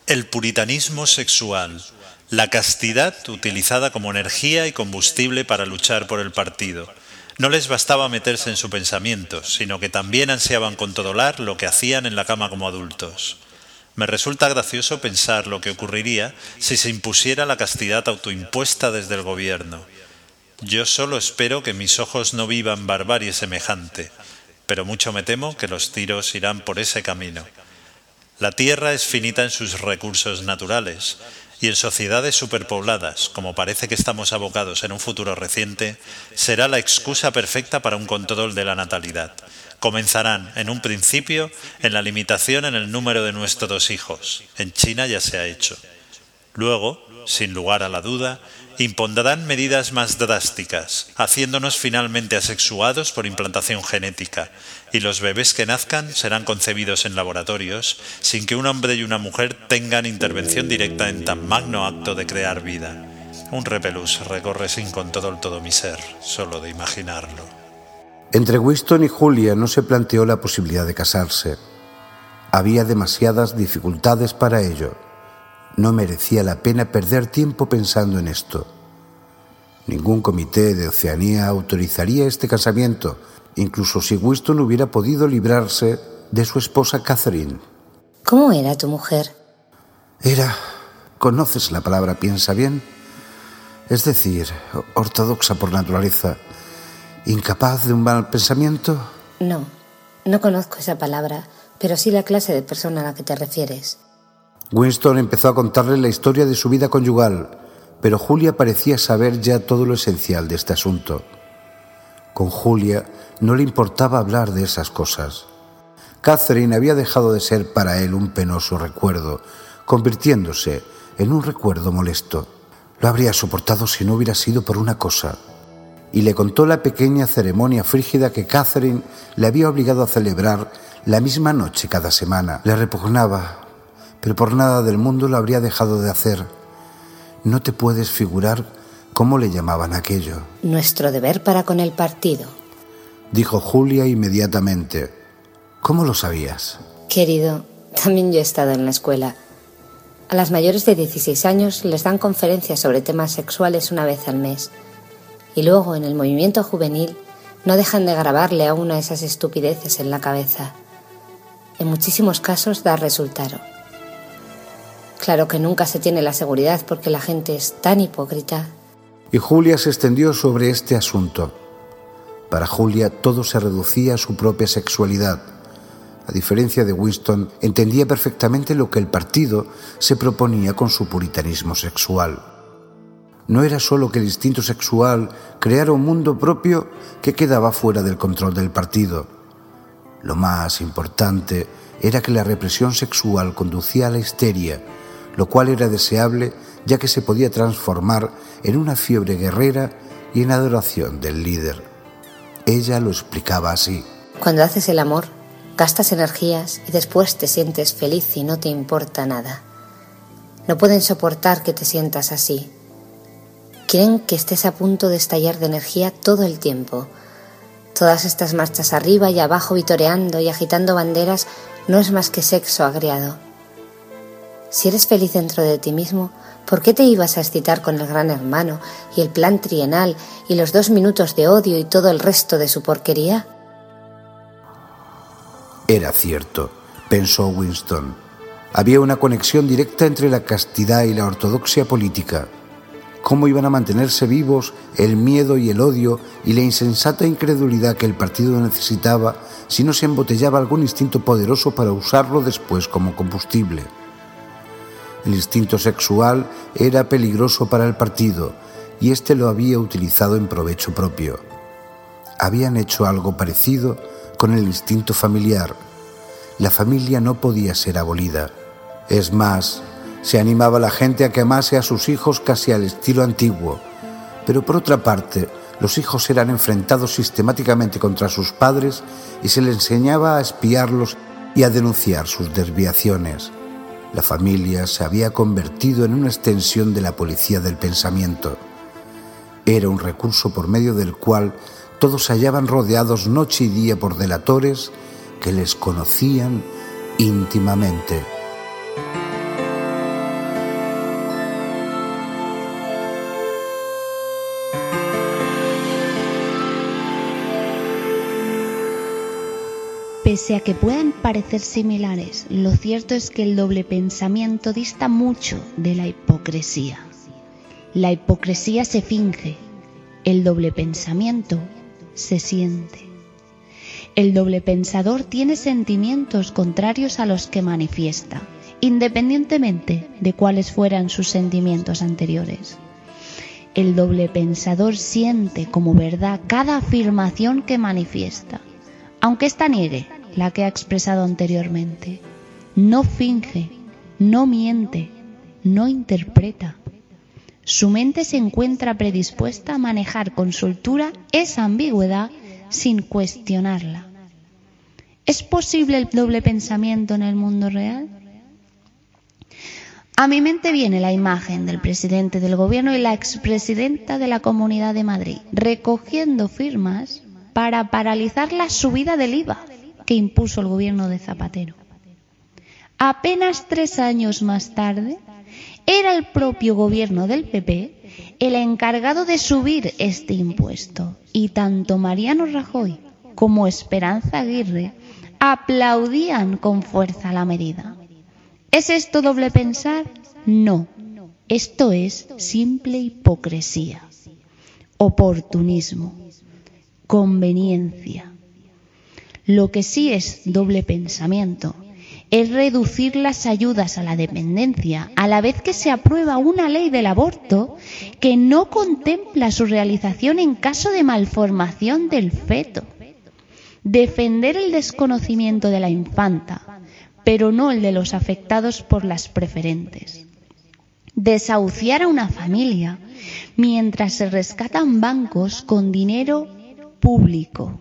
El puritanismo sexual, la castidad utilizada como energía y combustible para luchar por el partido. No les bastaba meterse en su pensamiento, sino que también ansiaban controlar lo que hacían en la cama como adultos. Me resulta gracioso pensar lo que ocurriría si se impusiera la castidad autoimpuesta desde el gobierno. Yo solo espero que mis ojos no vivan barbarie semejante, pero mucho me temo que los tiros irán por ese camino. La Tierra es finita en sus recursos naturales y en sociedades superpobladas, como parece que estamos abocados en un futuro reciente, será la excusa perfecta para un control de la natalidad. Comenzarán, en un principio, en la limitación en el número de nuestros hijos. En China ya se ha hecho. Luego, sin lugar a la duda, impondrán medidas más drásticas, haciéndonos finalmente asexuados por implantación genética, y los bebés que nazcan serán concebidos en laboratorios sin que un hombre y una mujer tengan intervención directa en tan magno acto de crear vida. Un repelús recorre sin control todo mi ser, solo de imaginarlo. Entre Winston y Julia no se planteó la posibilidad de casarse. Había demasiadas dificultades para ello no merecía la pena perder tiempo pensando en esto. Ningún comité de Oceanía autorizaría este casamiento, incluso si Winston hubiera podido librarse de su esposa Catherine. ¿Cómo era tu mujer? Era, conoces la palabra piensa bien, es decir, ortodoxa por naturaleza, incapaz de un mal pensamiento. No, no conozco esa palabra, pero sí la clase de persona a la que te refieres. Winston empezó a contarle la historia de su vida conyugal, pero Julia parecía saber ya todo lo esencial de este asunto. Con Julia no le importaba hablar de esas cosas. Catherine había dejado de ser para él un penoso recuerdo, convirtiéndose en un recuerdo molesto. Lo habría soportado si no hubiera sido por una cosa. Y le contó la pequeña ceremonia frígida que Catherine le había obligado a celebrar la misma noche cada semana. Le repugnaba, pero por nada del mundo lo habría dejado de hacer. No te puedes figurar cómo le llamaban aquello. Nuestro deber para con el partido, dijo Julia inmediatamente. ¿Cómo lo sabías? Querido, también yo he estado en la escuela. A las mayores de 16 años les dan conferencias sobre temas sexuales una vez al mes. Y luego, en el movimiento juvenil, no dejan de grabarle a una esas estupideces en la cabeza. En muchísimos casos da resultado. Claro que nunca se tiene la seguridad porque la gente es tan hipócrita. Y Julia se extendió sobre este asunto. Para Julia todo se reducía a su propia sexualidad. A diferencia de Winston, entendía perfectamente lo que el partido se proponía con su puritanismo sexual. No era solo que el instinto sexual creara un mundo propio que quedaba fuera del control del partido. Lo más importante era que la represión sexual conducía a la histeria lo cual era deseable ya que se podía transformar en una fiebre guerrera y en adoración del líder. Ella lo explicaba así. Cuando haces el amor, gastas energías y después te sientes feliz y no te importa nada. No pueden soportar que te sientas así. Quieren que estés a punto de estallar de energía todo el tiempo. Todas estas marchas arriba y abajo vitoreando y agitando banderas no es más que sexo agriado. Si eres feliz dentro de ti mismo, ¿por qué te ibas a excitar con el gran hermano y el plan trienal y los dos minutos de odio y todo el resto de su porquería? Era cierto, pensó Winston. Había una conexión directa entre la castidad y la ortodoxia política. ¿Cómo iban a mantenerse vivos el miedo y el odio y la insensata incredulidad que el partido necesitaba si no se embotellaba algún instinto poderoso para usarlo después como combustible? El instinto sexual era peligroso para el partido y éste lo había utilizado en provecho propio. Habían hecho algo parecido con el instinto familiar. La familia no podía ser abolida. Es más, se animaba la gente a que amase a sus hijos casi al estilo antiguo. Pero por otra parte, los hijos eran enfrentados sistemáticamente contra sus padres y se les enseñaba a espiarlos y a denunciar sus desviaciones. La familia se había convertido en una extensión de la policía del pensamiento. Era un recurso por medio del cual todos se hallaban rodeados noche y día por delatores que les conocían íntimamente. Pese a que puedan parecer similares, lo cierto es que el doble pensamiento dista mucho de la hipocresía. La hipocresía se finge, el doble pensamiento se siente. El doble pensador tiene sentimientos contrarios a los que manifiesta, independientemente de cuáles fueran sus sentimientos anteriores. El doble pensador siente como verdad cada afirmación que manifiesta, aunque ésta niegue la que ha expresado anteriormente. No finge, no miente, no interpreta. Su mente se encuentra predispuesta a manejar con soltura esa ambigüedad sin cuestionarla. ¿Es posible el doble pensamiento en el mundo real? A mi mente viene la imagen del presidente del gobierno y la expresidenta de la Comunidad de Madrid recogiendo firmas para paralizar la subida del IVA que impuso el gobierno de Zapatero. Apenas tres años más tarde, era el propio gobierno del PP el encargado de subir este impuesto y tanto Mariano Rajoy como Esperanza Aguirre aplaudían con fuerza la medida. ¿Es esto doble pensar? No, esto es simple hipocresía, oportunismo, conveniencia. Lo que sí es doble pensamiento es reducir las ayudas a la dependencia a la vez que se aprueba una ley del aborto que no contempla su realización en caso de malformación del feto. defender el desconocimiento de la infanta, pero no el de los afectados por las preferentes, desahuciar a una familia mientras se rescatan bancos con dinero público.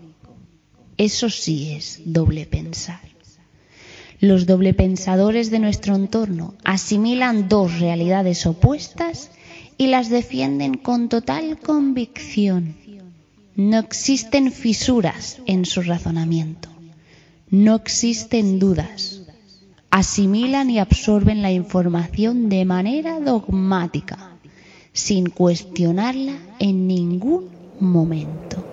Eso sí es doble pensar. Los doble pensadores de nuestro entorno asimilan dos realidades opuestas y las defienden con total convicción. No existen fisuras en su razonamiento. No existen dudas. Asimilan y absorben la información de manera dogmática, sin cuestionarla en ningún momento.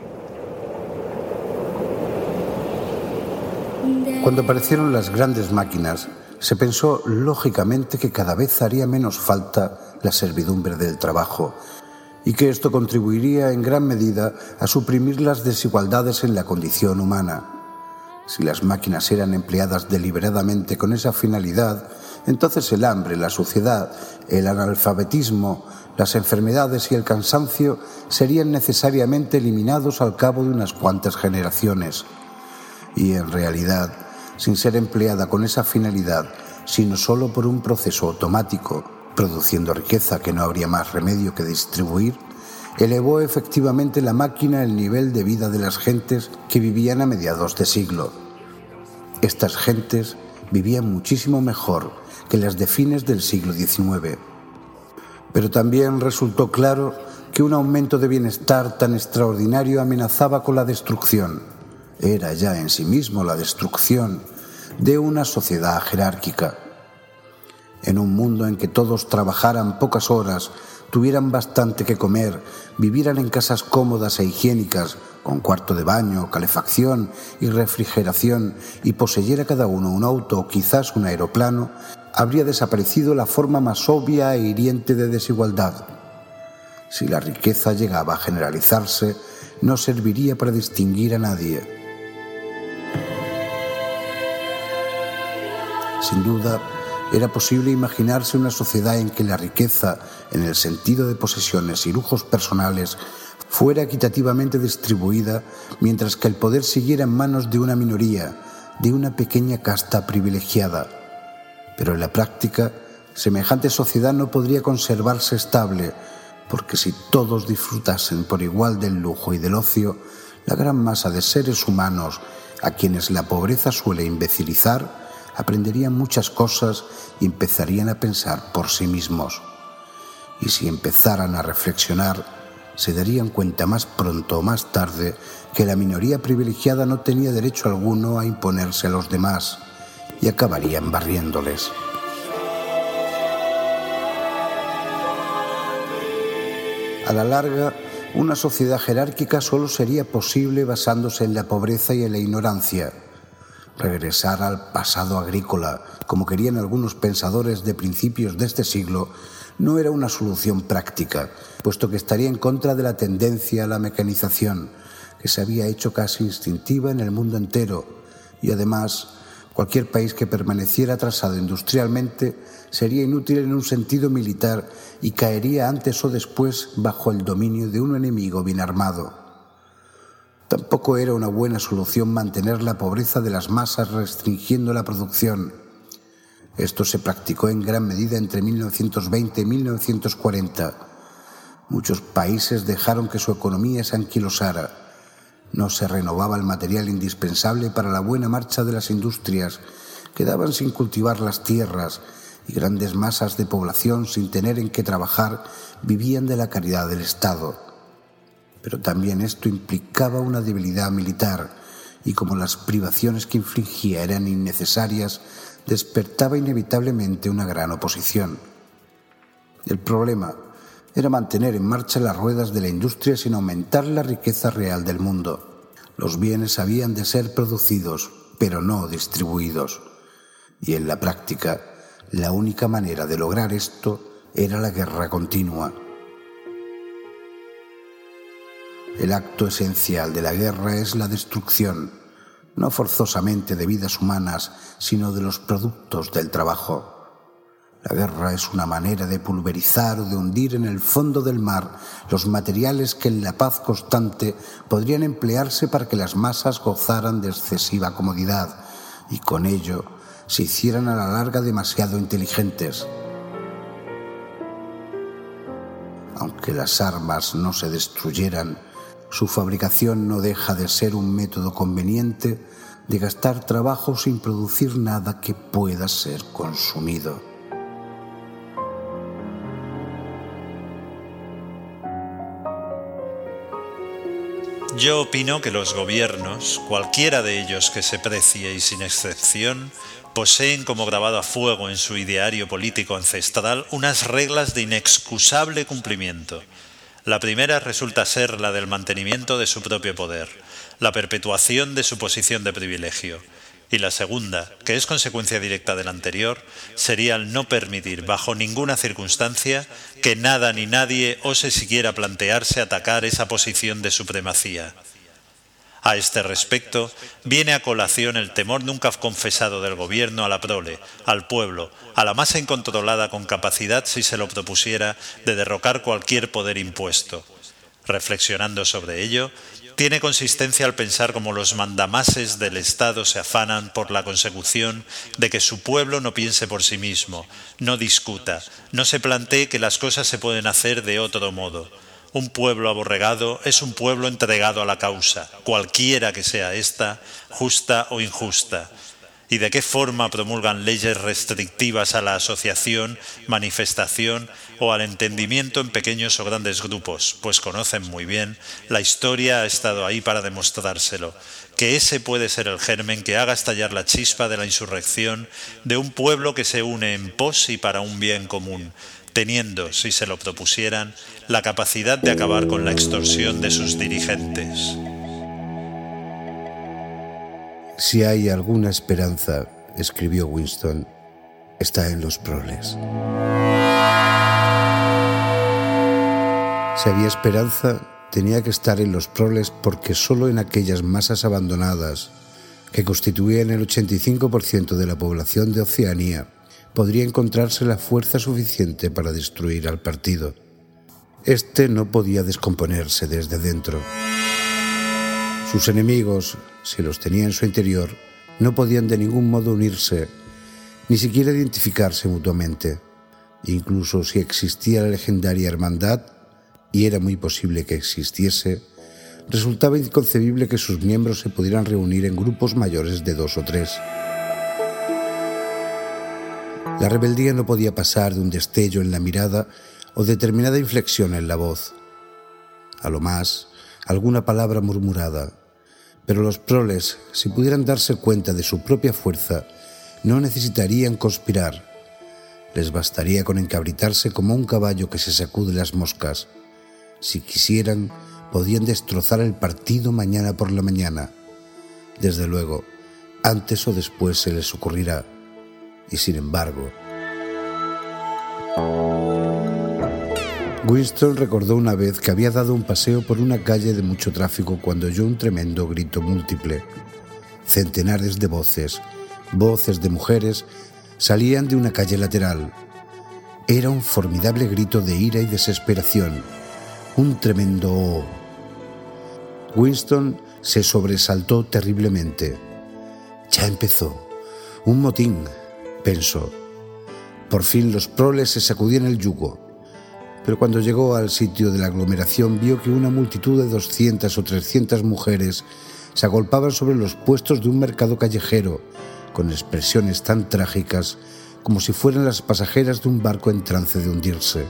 Cuando aparecieron las grandes máquinas, se pensó lógicamente que cada vez haría menos falta la servidumbre del trabajo y que esto contribuiría en gran medida a suprimir las desigualdades en la condición humana. Si las máquinas eran empleadas deliberadamente con esa finalidad, entonces el hambre, la suciedad, el analfabetismo, las enfermedades y el cansancio serían necesariamente eliminados al cabo de unas cuantas generaciones. Y en realidad, sin ser empleada con esa finalidad, sino solo por un proceso automático, produciendo riqueza que no habría más remedio que distribuir, elevó efectivamente la máquina el nivel de vida de las gentes que vivían a mediados de siglo. Estas gentes vivían muchísimo mejor que las de fines del siglo XIX. Pero también resultó claro que un aumento de bienestar tan extraordinario amenazaba con la destrucción. Era ya en sí mismo la destrucción de una sociedad jerárquica en un mundo en que todos trabajaran pocas horas, tuvieran bastante que comer, vivieran en casas cómodas e higiénicas, con cuarto de baño, calefacción y refrigeración, y poseyera cada uno un auto o quizás un aeroplano, habría desaparecido la forma más obvia e hiriente de desigualdad. Si la riqueza llegaba a generalizarse, no serviría para distinguir a nadie. Sin duda, era posible imaginarse una sociedad en que la riqueza, en el sentido de posesiones y lujos personales, fuera equitativamente distribuida, mientras que el poder siguiera en manos de una minoría, de una pequeña casta privilegiada. Pero en la práctica, semejante sociedad no podría conservarse estable, porque si todos disfrutasen por igual del lujo y del ocio, la gran masa de seres humanos a quienes la pobreza suele imbecilizar, aprenderían muchas cosas y empezarían a pensar por sí mismos. Y si empezaran a reflexionar, se darían cuenta más pronto o más tarde que la minoría privilegiada no tenía derecho alguno a imponerse a los demás y acabarían barriéndoles. A la larga, una sociedad jerárquica solo sería posible basándose en la pobreza y en la ignorancia regresar al pasado agrícola, como querían algunos pensadores de principios de este siglo, no era una solución práctica, puesto que estaría en contra de la tendencia a la mecanización, que se había hecho casi instintiva en el mundo entero, y además cualquier país que permaneciera atrasado industrialmente sería inútil en un sentido militar y caería antes o después bajo el dominio de un enemigo bien armado. Tampoco era una buena solución mantener la pobreza de las masas restringiendo la producción. Esto se practicó en gran medida entre 1920 y 1940. Muchos países dejaron que su economía se anquilosara. No se renovaba el material indispensable para la buena marcha de las industrias, quedaban sin cultivar las tierras y grandes masas de población sin tener en qué trabajar vivían de la caridad del Estado pero también esto implicaba una debilidad militar y como las privaciones que infligía eran innecesarias, despertaba inevitablemente una gran oposición. El problema era mantener en marcha las ruedas de la industria sin aumentar la riqueza real del mundo. Los bienes habían de ser producidos, pero no distribuidos. Y en la práctica, la única manera de lograr esto era la guerra continua. El acto esencial de la guerra es la destrucción, no forzosamente de vidas humanas, sino de los productos del trabajo. La guerra es una manera de pulverizar o de hundir en el fondo del mar los materiales que en la paz constante podrían emplearse para que las masas gozaran de excesiva comodidad y con ello se hicieran a la larga demasiado inteligentes. Aunque las armas no se destruyeran, su fabricación no deja de ser un método conveniente de gastar trabajo sin producir nada que pueda ser consumido. Yo opino que los gobiernos, cualquiera de ellos que se precie y sin excepción, poseen como grabado a fuego en su ideario político ancestral unas reglas de inexcusable cumplimiento. La primera resulta ser la del mantenimiento de su propio poder, la perpetuación de su posición de privilegio. Y la segunda, que es consecuencia directa de la anterior, sería el no permitir bajo ninguna circunstancia que nada ni nadie ose siquiera plantearse atacar esa posición de supremacía. A este respecto, viene a colación el temor nunca confesado del gobierno a la prole, al pueblo, a la masa incontrolada con capacidad, si se lo propusiera, de derrocar cualquier poder impuesto. Reflexionando sobre ello, tiene consistencia al pensar como los mandamases del Estado se afanan por la consecución de que su pueblo no piense por sí mismo, no discuta, no se plantee que las cosas se pueden hacer de otro modo. Un pueblo aborregado es un pueblo entregado a la causa, cualquiera que sea esta, justa o injusta. Y de qué forma promulgan leyes restrictivas a la asociación, manifestación o al entendimiento en pequeños o grandes grupos, pues conocen muy bien, la historia ha estado ahí para demostrárselo, que ese puede ser el germen que haga estallar la chispa de la insurrección de un pueblo que se une en pos y para un bien común, teniendo, si se lo propusieran, la capacidad de acabar con la extorsión de sus dirigentes. Si hay alguna esperanza, escribió Winston, está en los proles. Si había esperanza, tenía que estar en los proles porque solo en aquellas masas abandonadas, que constituían el 85% de la población de Oceanía, podría encontrarse la fuerza suficiente para destruir al partido. Este no podía descomponerse desde dentro. Sus enemigos, si los tenía en su interior, no podían de ningún modo unirse, ni siquiera identificarse mutuamente. Incluso si existía la legendaria hermandad, y era muy posible que existiese, resultaba inconcebible que sus miembros se pudieran reunir en grupos mayores de dos o tres. La rebeldía no podía pasar de un destello en la mirada o determinada inflexión en la voz. A lo más, alguna palabra murmurada, pero los proles, si pudieran darse cuenta de su propia fuerza, no necesitarían conspirar. Les bastaría con encabritarse como un caballo que se sacude las moscas. Si quisieran, podían destrozar el partido mañana por la mañana. Desde luego, antes o después se les ocurrirá. Y sin embargo... Winston recordó una vez que había dado un paseo por una calle de mucho tráfico cuando oyó un tremendo grito múltiple. Centenares de voces, voces de mujeres, salían de una calle lateral. Era un formidable grito de ira y desesperación, un tremendo oh. Winston se sobresaltó terriblemente. Ya empezó. Un motín, pensó. Por fin los proles se sacudían el yugo pero cuando llegó al sitio de la aglomeración vio que una multitud de 200 o 300 mujeres se agolpaban sobre los puestos de un mercado callejero, con expresiones tan trágicas como si fueran las pasajeras de un barco en trance de hundirse.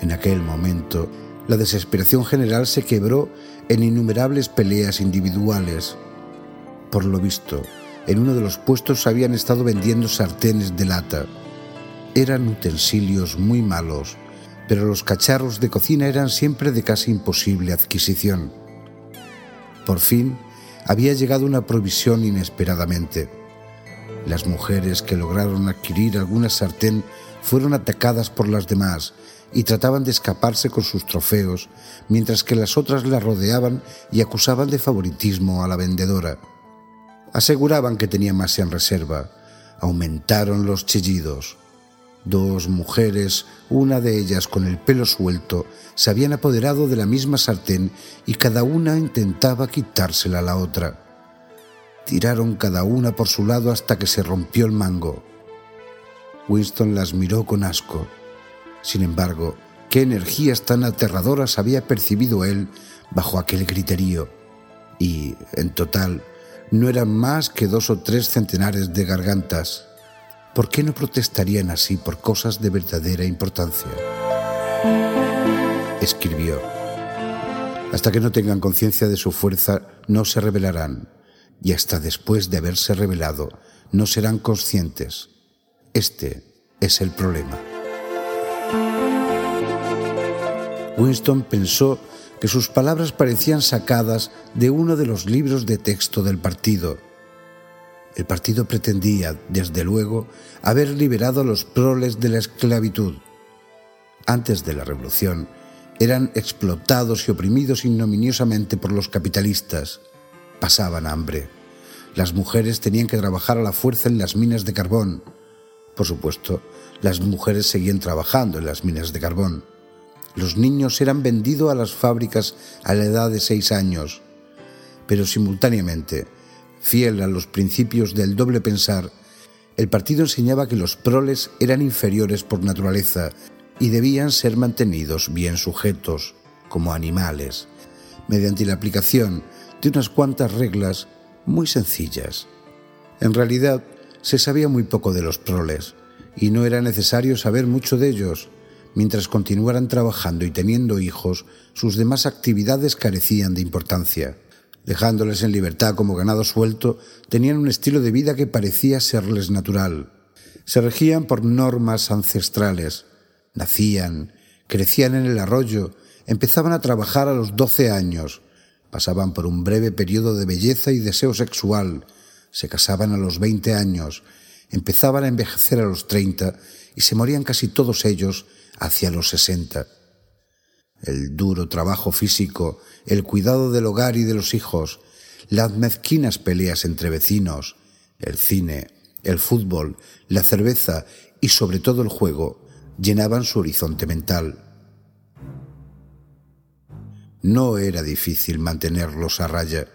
En aquel momento, la desesperación general se quebró en innumerables peleas individuales. Por lo visto, en uno de los puestos habían estado vendiendo sartenes de lata, eran utensilios muy malos, pero los cacharros de cocina eran siempre de casi imposible adquisición. Por fin, había llegado una provisión inesperadamente. Las mujeres que lograron adquirir alguna sartén fueron atacadas por las demás y trataban de escaparse con sus trofeos, mientras que las otras la rodeaban y acusaban de favoritismo a la vendedora. Aseguraban que tenía más en reserva, Aumentaron los chillidos. Dos mujeres, una de ellas con el pelo suelto, se habían apoderado de la misma sartén y cada una intentaba quitársela a la otra. Tiraron cada una por su lado hasta que se rompió el mango. Winston las miró con asco. Sin embargo, qué energías tan aterradoras había percibido él bajo aquel griterío. Y, en total, no eran más que dos o tres centenares de gargantas. ¿Por qué no protestarían así por cosas de verdadera importancia? Escribió. Hasta que no tengan conciencia de su fuerza, no se rebelarán, y hasta después de haberse revelado, no serán conscientes. Este es el problema. Winston pensó que sus palabras parecían sacadas de uno de los libros de texto del partido. El partido pretendía, desde luego, haber liberado a los proles de la esclavitud. Antes de la revolución, eran explotados y oprimidos ignominiosamente por los capitalistas. Pasaban hambre. Las mujeres tenían que trabajar a la fuerza en las minas de carbón. Por supuesto, las mujeres seguían trabajando en las minas de carbón. Los niños eran vendidos a las fábricas a la edad de seis años, pero simultáneamente, fiel a los principios del doble pensar, el partido enseñaba que los proles eran inferiores por naturaleza y debían ser mantenidos bien sujetos, como animales, mediante la aplicación de unas cuantas reglas muy sencillas. En realidad, se sabía muy poco de los proles, y no era necesario saber mucho de ellos, Mientras continuaran trabajando y teniendo hijos, sus demás actividades carecían de importancia. Dejándoles en libertad como ganado suelto, tenían un estilo de vida que parecía serles natural. Se regían por normas ancestrales. Nacían, crecían en el arroyo, empezaban a trabajar a los doce años, pasaban por un breve periodo de belleza y deseo sexual, se casaban a los veinte años, empezaban a envejecer a los treinta y se morían casi todos ellos hacia los sesenta. El duro trabajo físico, el cuidado del hogar y de los hijos, las mezquinas peleas entre vecinos, el cine, el fútbol, la cerveza y sobre todo el juego llenaban su horizonte mental. No era difícil mantenerlos a raya.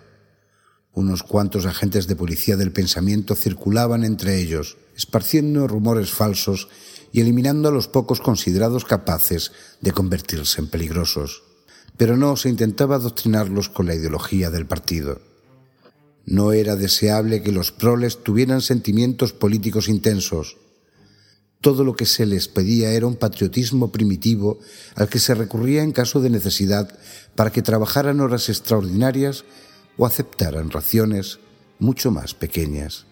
Unos cuantos agentes de policía del pensamiento circulaban entre ellos, esparciendo rumores falsos y eliminando a los pocos considerados capaces de convertirse en peligrosos. Pero no se intentaba adoctrinarlos con la ideología del partido. No era deseable que los proles tuvieran sentimientos políticos intensos. Todo lo que se les pedía era un patriotismo primitivo al que se recurría en caso de necesidad para que trabajaran horas extraordinarias o aceptaran raciones mucho más pequeñas.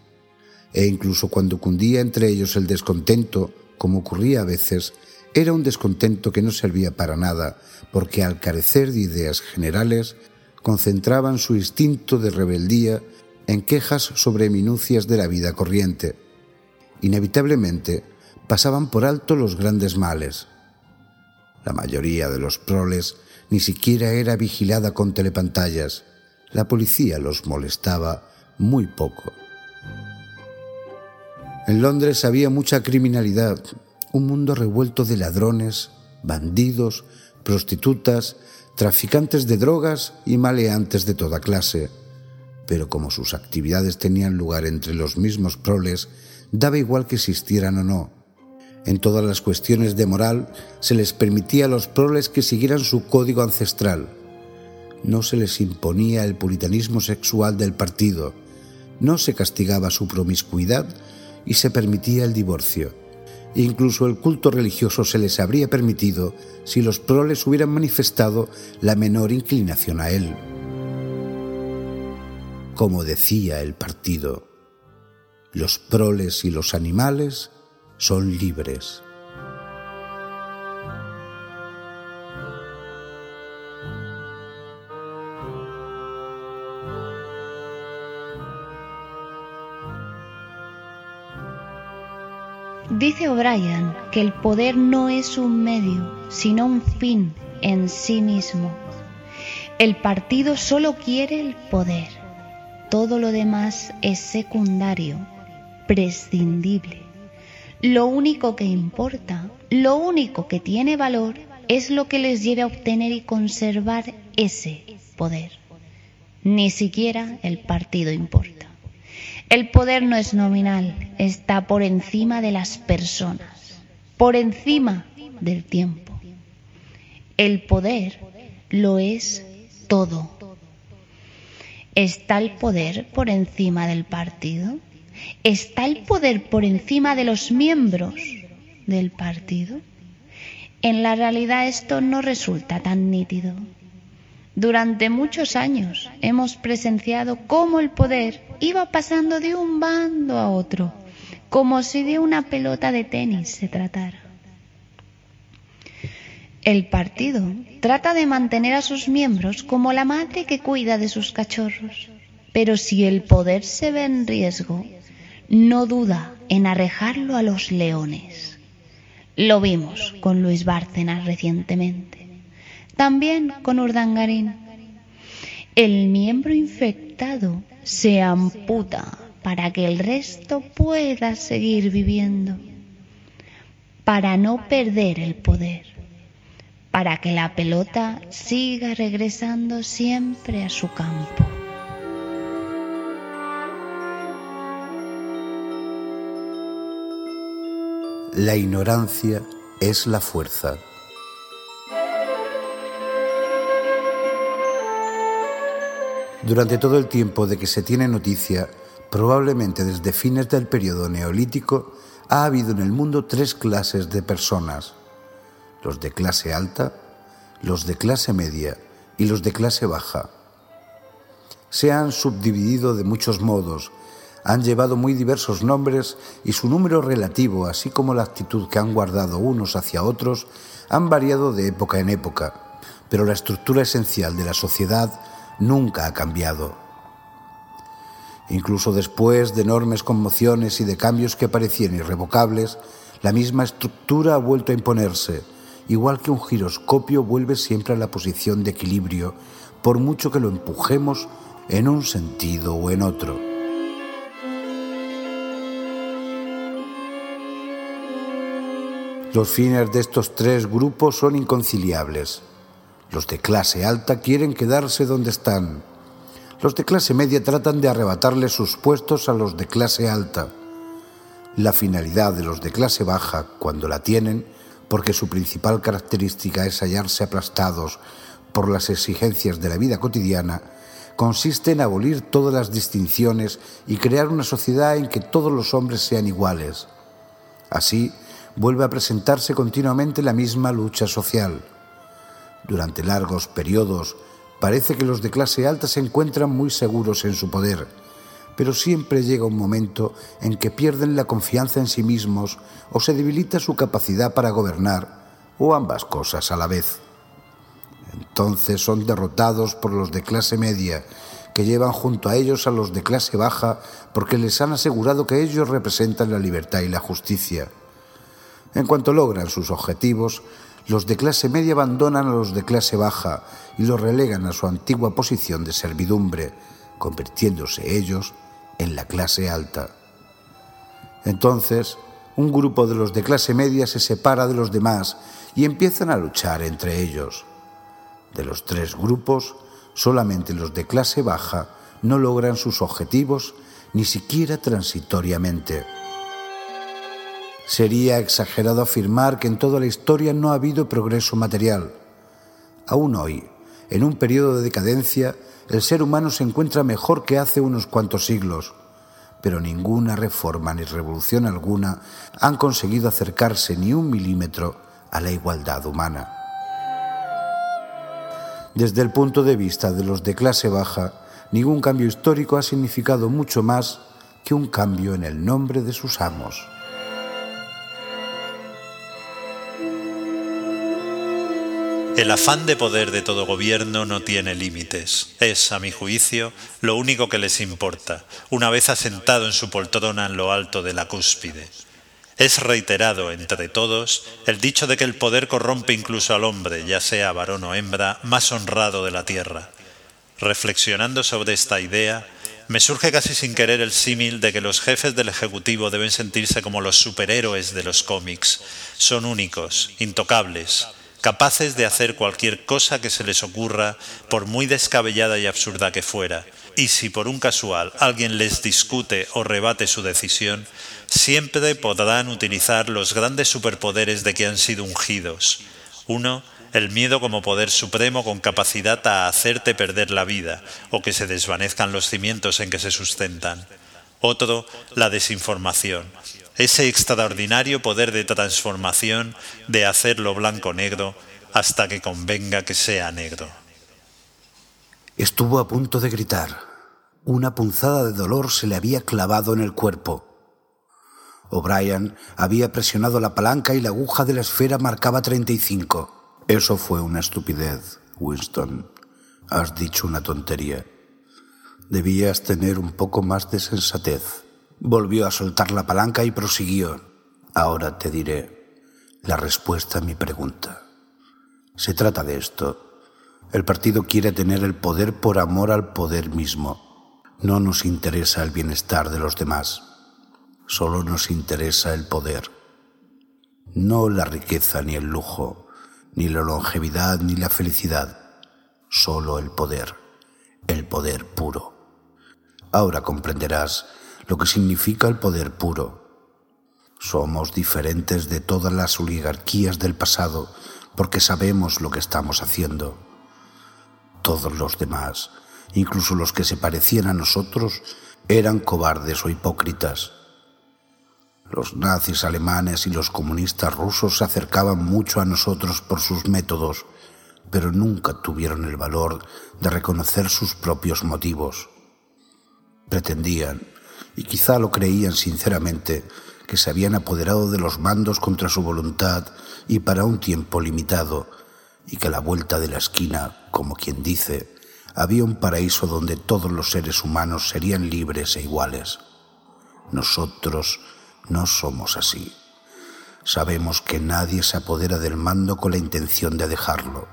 E incluso cuando cundía entre ellos el descontento como ocurría a veces, era un descontento que no servía para nada, porque al carecer de ideas generales, concentraban su instinto de rebeldía en quejas sobre minucias de la vida corriente. Inevitablemente, pasaban por alto los grandes males. La mayoría de los proles ni siquiera era vigilada con telepantallas. La policía los molestaba muy poco. En Londres había mucha criminalidad, un mundo revuelto de ladrones, bandidos, prostitutas, traficantes de drogas y maleantes de toda clase. Pero como sus actividades tenían lugar entre los mismos proles, daba igual que existieran o no. En todas las cuestiones de moral se les permitía a los proles que siguieran su código ancestral. No se les imponía el puritanismo sexual del partido, no se castigaba su promiscuidad y se permitía el divorcio. Incluso el culto religioso se les habría permitido si los proles hubieran manifestado la menor inclinación a él. Como decía el partido, los proles y los animales son libres. Dice O'Brien que el poder no es un medio, sino un fin en sí mismo. El partido solo quiere el poder. Todo lo demás es secundario. prescindible. Lo único que importa, lo único que tiene valor es lo que les lleve a obtener y conservar ese poder. Ni siquiera el partido importa. El poder no es nominal, está por encima de las personas, por encima del tiempo. El poder lo es todo. ¿Está el poder por encima del partido? ¿Está el poder por encima de los miembros del partido? En la realidad esto no resulta tan nítido. Durante muchos años hemos presenciado cómo el poder iba pasando de un bando a otro, como si de una pelota de tenis se tratara. El partido trata de mantener a sus miembros como la madre que cuida de sus cachorros, pero si el poder se ve en riesgo, no duda en arrejarlo a los leones. Lo vimos con Luis Bárcenas recientemente, también con Urdangarín. El miembro se amputa para que el resto pueda seguir viviendo, para no perder el poder, para que la pelota siga regresando siempre a su campo. La ignorancia es la fuerza. Durante todo el tiempo de que se tiene noticia, probablemente desde fines del periodo neolítico, ha habido en el mundo tres clases de personas. Los de clase alta, los de clase media y los de clase baja. Se han subdividido de muchos modos, han llevado muy diversos nombres y su número relativo, así como la actitud que han guardado unos hacia otros, han variado de época en época, pero la estructura esencial de la sociedad nunca ha cambiado. Incluso después de enormes conmociones y de cambios que parecían irrevocables, la misma estructura ha vuelto a imponerse, igual que un giroscopio vuelve siempre a la posición de equilibrio, por mucho que lo empujemos en un sentido o en otro. Los fines de estos tres grupos son inconciliables. Los de clase alta quieren quedarse donde están. Los de clase media tratan de arrebatarle sus puestos a los de clase alta. La finalidad de los de clase baja, cuando la tienen, porque su principal característica es hallarse aplastados por las exigencias de la vida cotidiana, consiste en abolir todas las distinciones y crear una sociedad en que todos los hombres sean iguales. Así, vuelve a presentarse continuamente la misma lucha social. Durante largos periodos parece que los de clase alta se encuentran muy seguros en su poder, pero siempre llega un momento en que pierden la confianza en sí mismos o se debilita su capacidad para gobernar, o ambas cosas a la vez. Entonces son derrotados por los de clase media, que llevan junto a ellos a los de clase baja porque les han asegurado que ellos representan la libertad y la justicia. En cuanto logran sus objetivos, los de clase media abandonan a los de clase baja y los relegan a su antigua posición de servidumbre, convirtiéndose ellos en la clase alta. Entonces, un grupo de los de clase media se separa de los demás y empiezan a luchar entre ellos. De los tres grupos, solamente los de clase baja no logran sus objetivos ni siquiera transitoriamente. Sería exagerado afirmar que en toda la historia no ha habido progreso material. Aún hoy, en un periodo de decadencia, el ser humano se encuentra mejor que hace unos cuantos siglos, pero ninguna reforma ni revolución alguna han conseguido acercarse ni un milímetro a la igualdad humana. Desde el punto de vista de los de clase baja, ningún cambio histórico ha significado mucho más que un cambio en el nombre de sus amos. El afán de poder de todo gobierno no tiene límites. Es, a mi juicio, lo único que les importa, una vez asentado en su poltrona en lo alto de la cúspide. Es reiterado entre todos el dicho de que el poder corrompe incluso al hombre, ya sea varón o hembra, más honrado de la tierra. Reflexionando sobre esta idea, me surge casi sin querer el símil de que los jefes del Ejecutivo deben sentirse como los superhéroes de los cómics. Son únicos, intocables, capaces de hacer cualquier cosa que se les ocurra, por muy descabellada y absurda que fuera. Y si por un casual alguien les discute o rebate su decisión, siempre podrán utilizar los grandes superpoderes de que han sido ungidos. Uno, el miedo como poder supremo con capacidad a hacerte perder la vida o que se desvanezcan los cimientos en que se sustentan. Otro, la desinformación, ese extraordinario poder de transformación de hacerlo blanco negro hasta que convenga que sea negro. Estuvo a punto de gritar. Una punzada de dolor se le había clavado en el cuerpo. O'Brien había presionado la palanca y la aguja de la esfera marcaba 35. Eso fue una estupidez, Winston. Has dicho una tontería. Debías tener un poco más de sensatez. Volvió a soltar la palanca y prosiguió. Ahora te diré la respuesta a mi pregunta. Se trata de esto. El partido quiere tener el poder por amor al poder mismo. No nos interesa el bienestar de los demás. Solo nos interesa el poder. No la riqueza ni el lujo, ni la longevidad ni la felicidad. Solo el poder. El poder puro. Ahora comprenderás lo que significa el poder puro. Somos diferentes de todas las oligarquías del pasado porque sabemos lo que estamos haciendo. Todos los demás, incluso los que se parecían a nosotros, eran cobardes o hipócritas. Los nazis alemanes y los comunistas rusos se acercaban mucho a nosotros por sus métodos, pero nunca tuvieron el valor de reconocer sus propios motivos. Pretendían y quizá lo creían sinceramente, que se habían apoderado de los mandos contra su voluntad y para un tiempo limitado, y que a la vuelta de la esquina, como quien dice, había un paraíso donde todos los seres humanos serían libres e iguales. Nosotros no somos así. Sabemos que nadie se apodera del mando con la intención de dejarlo.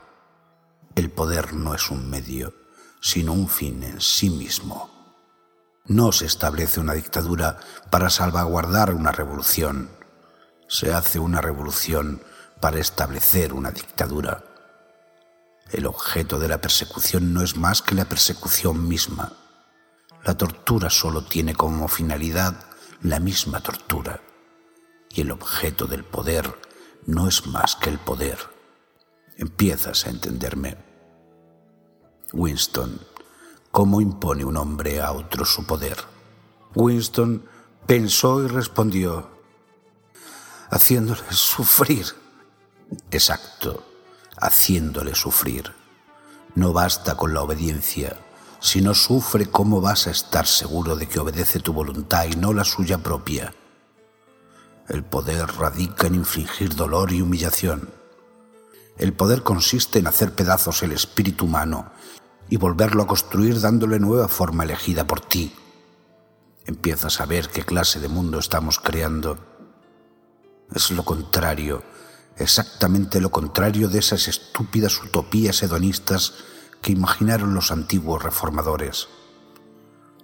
El poder no es un medio, sino un fin en sí mismo. No se establece una dictadura para salvaguardar una revolución. Se hace una revolución para establecer una dictadura. El objeto de la persecución no es más que la persecución misma. La tortura solo tiene como finalidad la misma tortura. Y el objeto del poder no es más que el poder. Empiezas a entenderme. Winston ¿Cómo impone un hombre a otro su poder? Winston pensó y respondió, haciéndole sufrir. Exacto, haciéndole sufrir. No basta con la obediencia. Si no sufre, ¿cómo vas a estar seguro de que obedece tu voluntad y no la suya propia? El poder radica en infligir dolor y humillación. El poder consiste en hacer pedazos el espíritu humano y volverlo a construir dándole nueva forma elegida por ti. Empiezas a ver qué clase de mundo estamos creando. Es lo contrario, exactamente lo contrario de esas estúpidas utopías hedonistas que imaginaron los antiguos reformadores.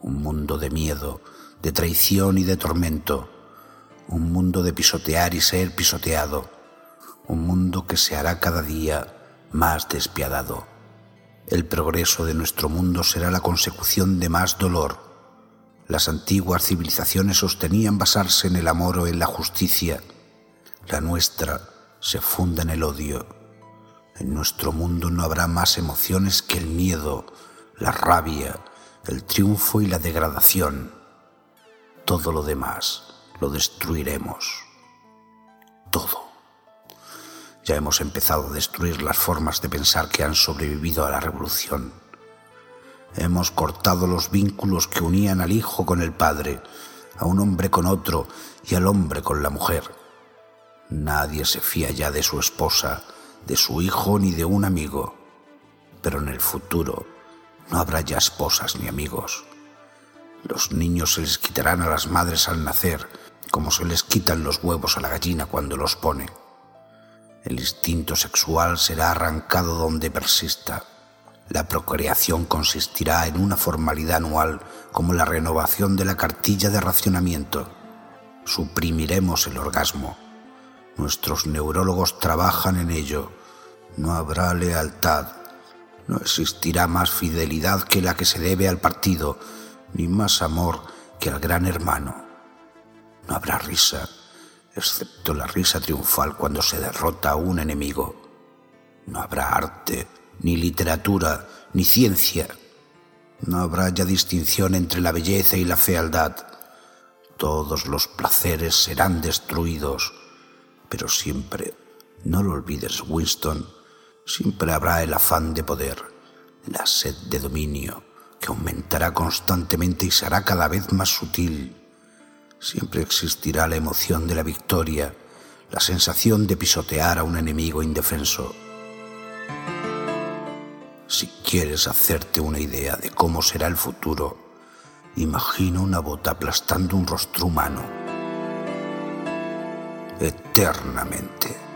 Un mundo de miedo, de traición y de tormento. Un mundo de pisotear y ser pisoteado. Un mundo que se hará cada día más despiadado. El progreso de nuestro mundo será la consecución de más dolor. Las antiguas civilizaciones sostenían basarse en el amor o en la justicia. La nuestra se funda en el odio. En nuestro mundo no habrá más emociones que el miedo, la rabia, el triunfo y la degradación. Todo lo demás lo destruiremos. Todo. Ya hemos empezado a destruir las formas de pensar que han sobrevivido a la revolución. Hemos cortado los vínculos que unían al hijo con el padre, a un hombre con otro y al hombre con la mujer. Nadie se fía ya de su esposa, de su hijo ni de un amigo. Pero en el futuro no habrá ya esposas ni amigos. Los niños se les quitarán a las madres al nacer, como se les quitan los huevos a la gallina cuando los pone. El instinto sexual será arrancado donde persista. La procreación consistirá en una formalidad anual como la renovación de la cartilla de racionamiento. Suprimiremos el orgasmo. Nuestros neurólogos trabajan en ello. No habrá lealtad. No existirá más fidelidad que la que se debe al partido, ni más amor que al gran hermano. No habrá risa, excepto la risa triunfal cuando se derrota a un enemigo. No habrá arte, ni literatura, ni ciencia. No habrá ya distinción entre la belleza y la fealdad. Todos los placeres serán destruidos, pero siempre, no lo olvides, Winston, siempre habrá el afán de poder, la sed de dominio, que aumentará constantemente y será cada vez más sutil. Siempre existirá la emoción de la victoria, la sensación de pisotear a un enemigo indefenso. Si quieres hacerte una idea de cómo será el futuro, imagina una bota aplastando un rostro humano eternamente.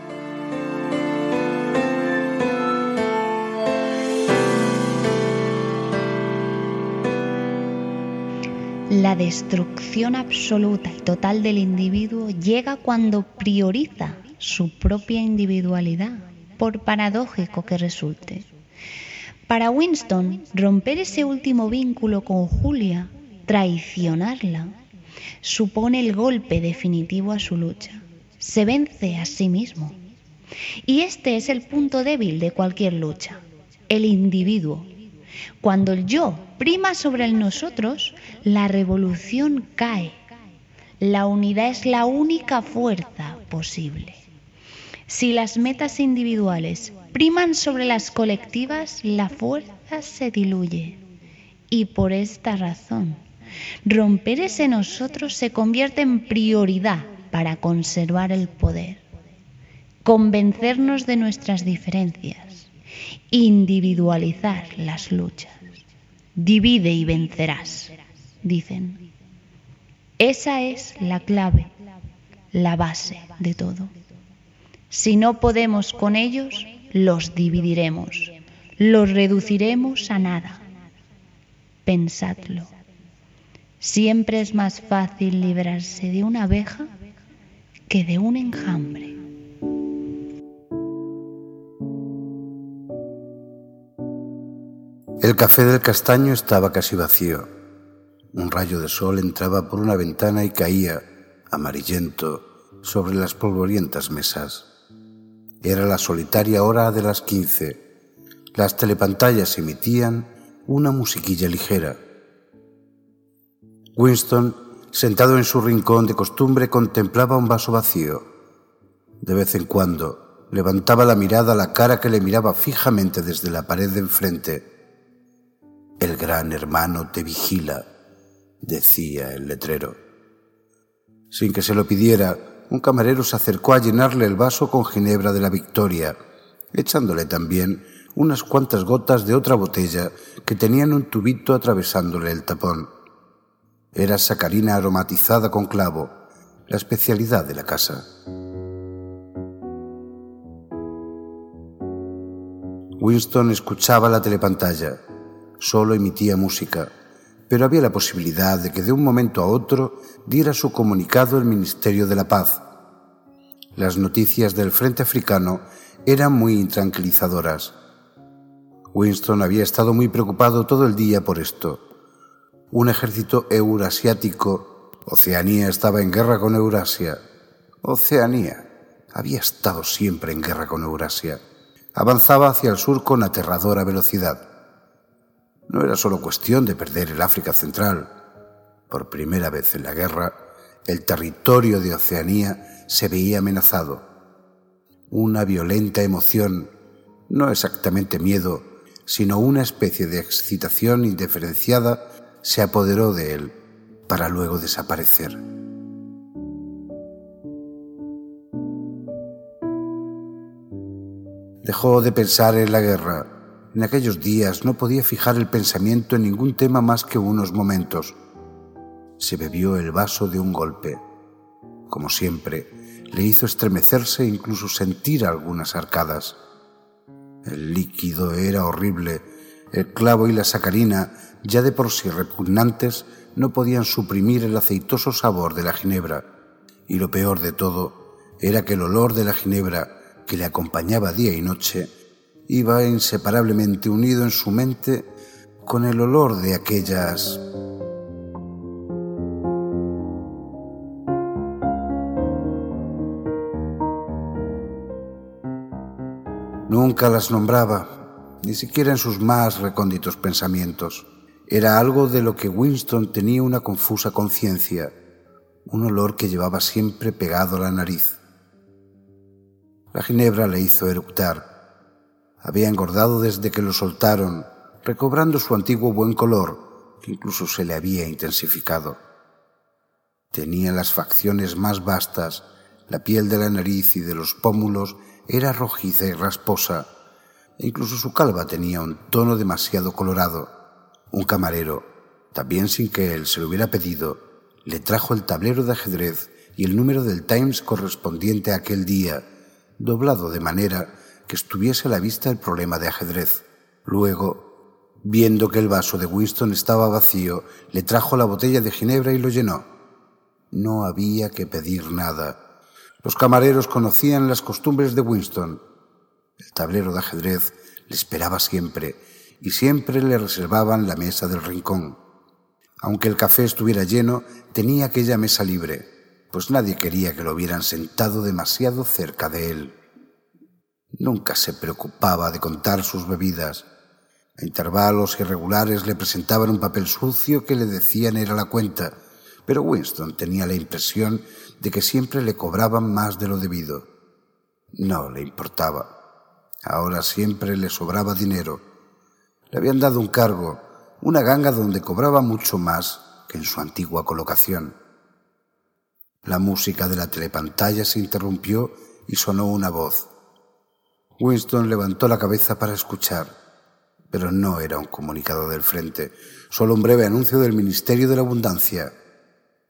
La destrucción absoluta y total del individuo llega cuando prioriza su propia individualidad, por paradójico que resulte. Para Winston, romper ese último vínculo con Julia, traicionarla, supone el golpe definitivo a su lucha. Se vence a sí mismo. Y este es el punto débil de cualquier lucha, el individuo. Cuando el yo prima sobre el nosotros, la revolución cae. La unidad es la única fuerza posible. Si las metas individuales priman sobre las colectivas, la fuerza se diluye. Y por esta razón, romper ese nosotros se convierte en prioridad para conservar el poder. Convencernos de nuestras diferencias, individualizar las luchas. Divide y vencerás, dicen. Esa es la clave, la base de todo. Si no podemos con ellos, los dividiremos, los reduciremos a nada. Pensadlo. Siempre es más fácil librarse de una abeja que de un enjambre. El café del castaño estaba casi vacío. Un rayo de sol entraba por una ventana y caía, amarillento, sobre las polvorientas mesas. Era la solitaria hora de las quince. Las telepantallas emitían una musiquilla ligera. Winston, sentado en su rincón de costumbre, contemplaba un vaso vacío. De vez en cuando levantaba la mirada a la cara que le miraba fijamente desde la pared de enfrente. El gran hermano te vigila, decía el letrero. Sin que se lo pidiera, un camarero se acercó a llenarle el vaso con ginebra de la Victoria, echándole también unas cuantas gotas de otra botella que tenían un tubito atravesándole el tapón. Era sacarina aromatizada con clavo, la especialidad de la casa. Winston escuchaba la telepantalla. Solo emitía música pero había la posibilidad de que de un momento a otro diera su comunicado el Ministerio de la Paz. Las noticias del frente africano eran muy intranquilizadoras. Winston había estado muy preocupado todo el día por esto. Un ejército eurasiático, Oceanía estaba en guerra con Eurasia. Oceanía había estado siempre en guerra con Eurasia. Avanzaba hacia el sur con aterradora velocidad. No era solo cuestión de perder el África Central. Por primera vez en la guerra, el territorio de Oceanía se veía amenazado. Una violenta emoción, no exactamente miedo, sino una especie de excitación indiferenciada, se apoderó de él para luego desaparecer. Dejó de pensar en la guerra en aquellos días no podía fijar el pensamiento en ningún tema más que unos momentos. Se bebió el vaso de un golpe. Como siempre, le hizo estremecerse e incluso sentir algunas arcadas. El líquido era horrible, El clavo y la sacarina, ya de por sí repugnantes, no podían suprimir el aceitoso sabor de la ginebra. Y lo peor de todo era que el olor de la ginebra, que le acompañaba día y noche, iba inseparablemente unido en su mente con el olor de aquellas Nunca las nombraba, ni siquiera en sus más recónditos pensamientos. Era algo de lo que Winston tenía una confusa conciencia, un olor que llevaba siempre pegado a la nariz. La ginebra le hizo eructar. Había engordado desde que lo soltaron, recobrando su antiguo buen color, que incluso se le había intensificado. Tenía las facciones más vastas, la piel de la nariz y de los pómulos era rojiza y rasposa, e incluso su calva tenía un tono demasiado colorado. Un camarero, también sin que él se lo hubiera pedido, le trajo el tablero de ajedrez y el número del Times correspondiente a aquel día, doblado de manera que estuviese a la vista el problema de ajedrez. Luego, viendo que el vaso de Winston estaba vacío, le trajo la botella de ginebra y lo llenó. No había que pedir nada. Los camareros conocían las costumbres de Winston. El tablero de ajedrez le esperaba siempre y siempre le reservaban la mesa del rincón. Aunque el café estuviera lleno, tenía aquella mesa libre, pues nadie quería que lo hubieran sentado demasiado cerca de él. Nunca se preocupaba de contar sus bebidas. A intervalos irregulares le presentaban un papel sucio que le decían era la cuenta, pero Winston tenía la impresión de que siempre le cobraban más de lo debido. No le importaba. Ahora siempre le sobraba dinero. Le habían dado un cargo, una ganga donde cobraba mucho más que en su antigua colocación. La música de la telepantalla se interrumpió y sonó una voz. Winston levantó la cabeza para escuchar, pero no era un comunicado del frente, solo un breve anuncio del Ministerio de la Abundancia.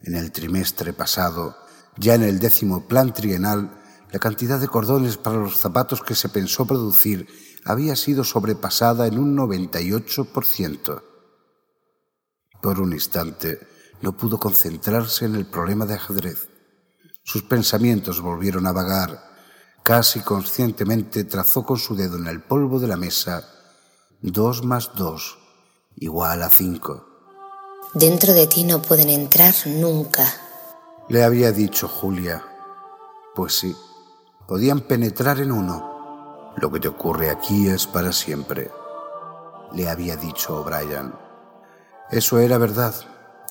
En el trimestre pasado, ya en el décimo plan trienal, la cantidad de cordones para los zapatos que se pensó producir había sido sobrepasada en un 98%. Por un instante no pudo concentrarse en el problema de ajedrez. Sus pensamientos volvieron a vagar. Casi conscientemente trazó con su dedo en el polvo de la mesa dos más dos igual a cinco. Dentro de ti no pueden entrar nunca le había dicho Julia. Pues sí, podían penetrar en uno. Lo que te ocurre aquí es para siempre, le había dicho O'Brien. Eso era verdad.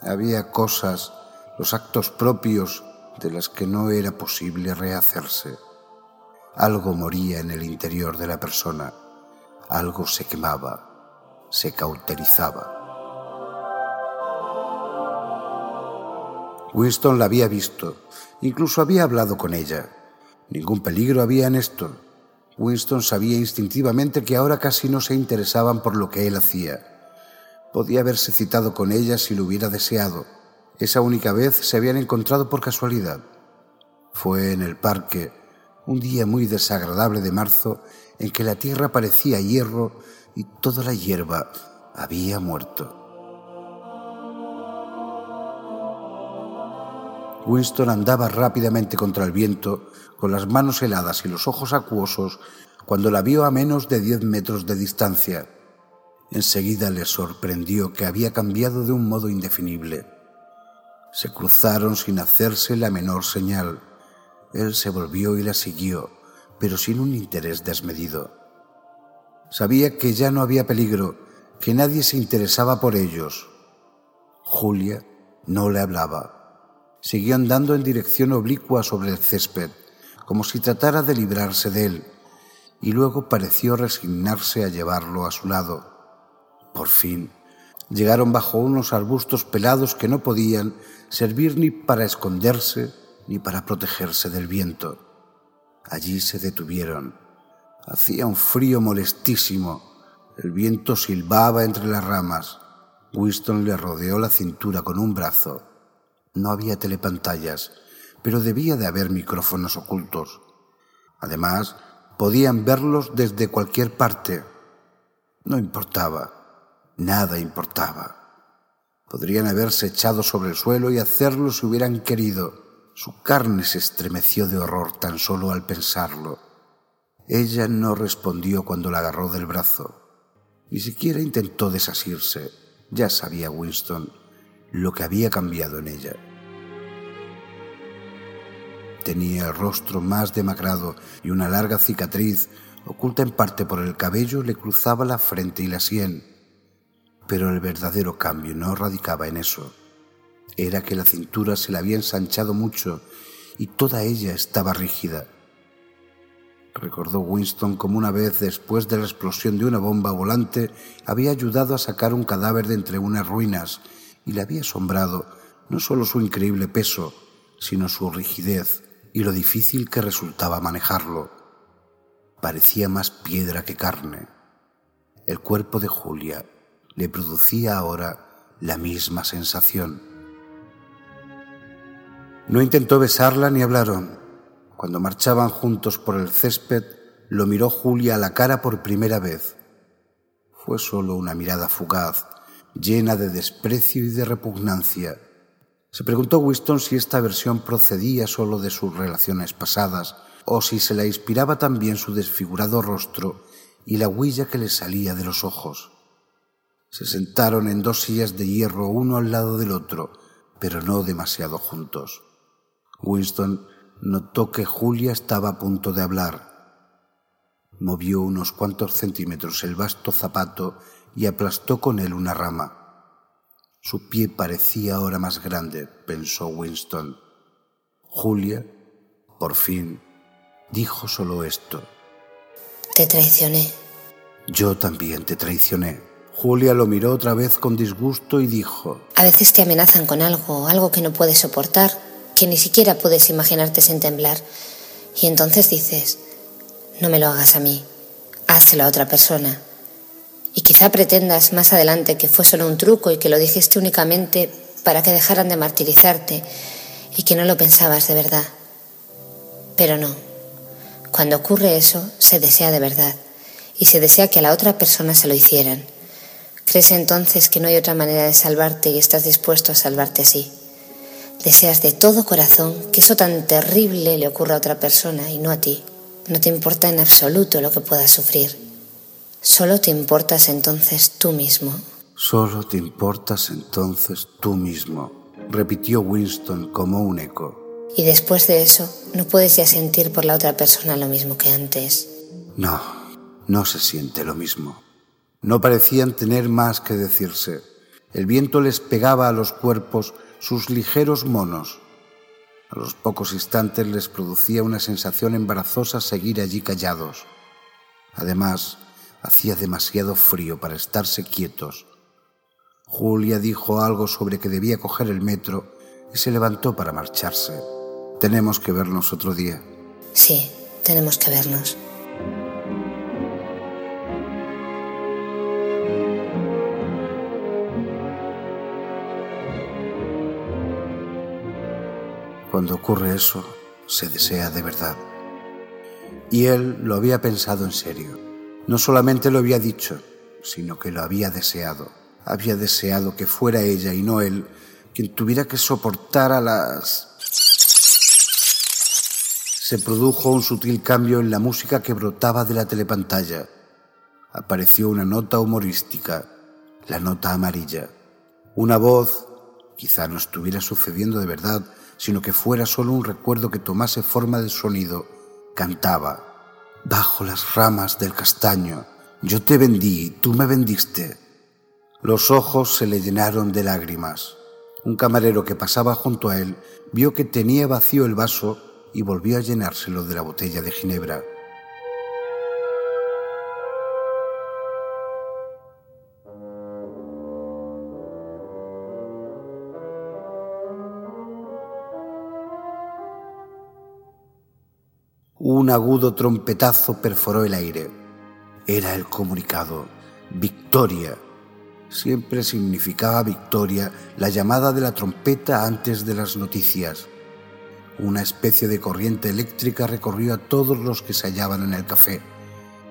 Había cosas, los actos propios de las que no era posible rehacerse. Algo moría en el interior de la persona, algo se quemaba, se cauterizaba. Winston la había visto, incluso había hablado con ella. Ningún peligro había en esto. Winston sabía instintivamente que ahora casi no se interesaban por lo que él hacía. Podía haberse citado con ella si lo hubiera deseado. Esa única vez se habían encontrado por casualidad. Fue en el parque, un día muy desagradable de marzo, en que la tierra parecía hierro y toda la hierba había muerto. Winston andaba rápidamente contra el viento, con las manos heladas y los ojos acuosos, cuando la vio a menos de diez metros de distancia. Enseguida le sorprendió que había cambiado de un modo indefinible. Se cruzaron sin hacerse la menor señal. Él se volvió y la siguió, pero sin un interés desmedido. Sabía que ya no había peligro, que nadie se interesaba por ellos. Julia no le hablaba. Siguió andando en dirección oblicua sobre el césped, como si tratara de librarse de él, y luego pareció resignarse a llevarlo a su lado. Por fin, llegaron bajo unos arbustos pelados que no podían servir ni para esconderse ni para protegerse del viento. Allí se detuvieron. Hacía un frío molestísimo. El viento silbaba entre las ramas. Winston le rodeó la cintura con un brazo no había telepantallas, pero debía de haber micrófonos ocultos. Además, podían verlos desde cualquier parte. No importaba. Nada importaba. Podrían haberse echado sobre el suelo y hacerlo si hubieran querido. Su carne se estremeció de horror tan solo al pensarlo. Ella no respondió cuando la agarró del brazo. Ni siquiera intentó desasirse. Ya sabía Winston lo que había cambiado en ella. Tenía el rostro más demacrado y una larga cicatriz, oculta en parte por el cabello, le cruzaba la frente y la sien. Pero el verdadero cambio no radicaba en eso. Era que la cintura se le había ensanchado mucho y toda ella estaba rígida. Recordó Winston como una vez después de la explosión de una bomba volante había ayudado a sacar un cadáver de entre unas ruinas y le había asombrado no solo su increíble peso, sino su rigidez y lo difícil que resultaba manejarlo. Parecía más piedra que carne. El cuerpo de Julia le producía ahora la misma sensación. No intentó besarla ni hablaron. Cuando marchaban juntos por el césped, lo miró Julia a la cara por primera vez. Fue solo una mirada fugaz, llena de desprecio y de repugnancia se preguntó Winston si esta versión procedía solo de sus relaciones pasadas o si se la inspiraba también su desfigurado rostro y la huella que le salía de los ojos. Se sentaron en dos sillas de hierro uno al lado del otro, pero no demasiado juntos. Winston notó que Julia estaba a punto de hablar. Movió unos cuantos centímetros el vasto zapato y aplastó con él una rama. Su pie parecía ahora más grande, pensó Winston. Julia, por fin, dijo solo esto. Te traicioné. Yo también te traicioné. Julia lo miró otra vez con disgusto y dijo... A veces te amenazan con algo, algo que no puedes soportar, que ni siquiera puedes imaginarte sin temblar. Y entonces dices, no me lo hagas a mí, hazlo a otra persona. Y quizá pretendas más adelante que fue solo un truco y que lo dijiste únicamente para que dejaran de martirizarte y que no lo pensabas de verdad. Pero no. Cuando ocurre eso, se desea de verdad y se desea que a la otra persona se lo hicieran. Crees entonces que no hay otra manera de salvarte y estás dispuesto a salvarte así. Deseas de todo corazón que eso tan terrible le ocurra a otra persona y no a ti. No te importa en absoluto lo que puedas sufrir. Solo te importas entonces tú mismo. Solo te importas entonces tú mismo, repitió Winston como un eco. Y después de eso, no puedes ya sentir por la otra persona lo mismo que antes. No, no se siente lo mismo. No parecían tener más que decirse. El viento les pegaba a los cuerpos sus ligeros monos. A los pocos instantes les producía una sensación embarazosa seguir allí callados. Además, Hacía demasiado frío para estarse quietos. Julia dijo algo sobre que debía coger el metro y se levantó para marcharse. Tenemos que vernos otro día. Sí, tenemos que vernos. Cuando ocurre eso, se desea de verdad. Y él lo había pensado en serio. No solamente lo había dicho, sino que lo había deseado. Había deseado que fuera ella y no él quien tuviera que soportar a las... Se produjo un sutil cambio en la música que brotaba de la telepantalla. Apareció una nota humorística, la nota amarilla. Una voz, quizá no estuviera sucediendo de verdad, sino que fuera solo un recuerdo que tomase forma de sonido, cantaba bajo las ramas del castaño. Yo te vendí, tú me vendiste. Los ojos se le llenaron de lágrimas. Un camarero que pasaba junto a él vio que tenía vacío el vaso y volvió a llenárselo de la botella de ginebra. Un agudo trompetazo perforó el aire. Era el comunicado. Victoria. Siempre significaba victoria la llamada de la trompeta antes de las noticias. Una especie de corriente eléctrica recorrió a todos los que se hallaban en el café.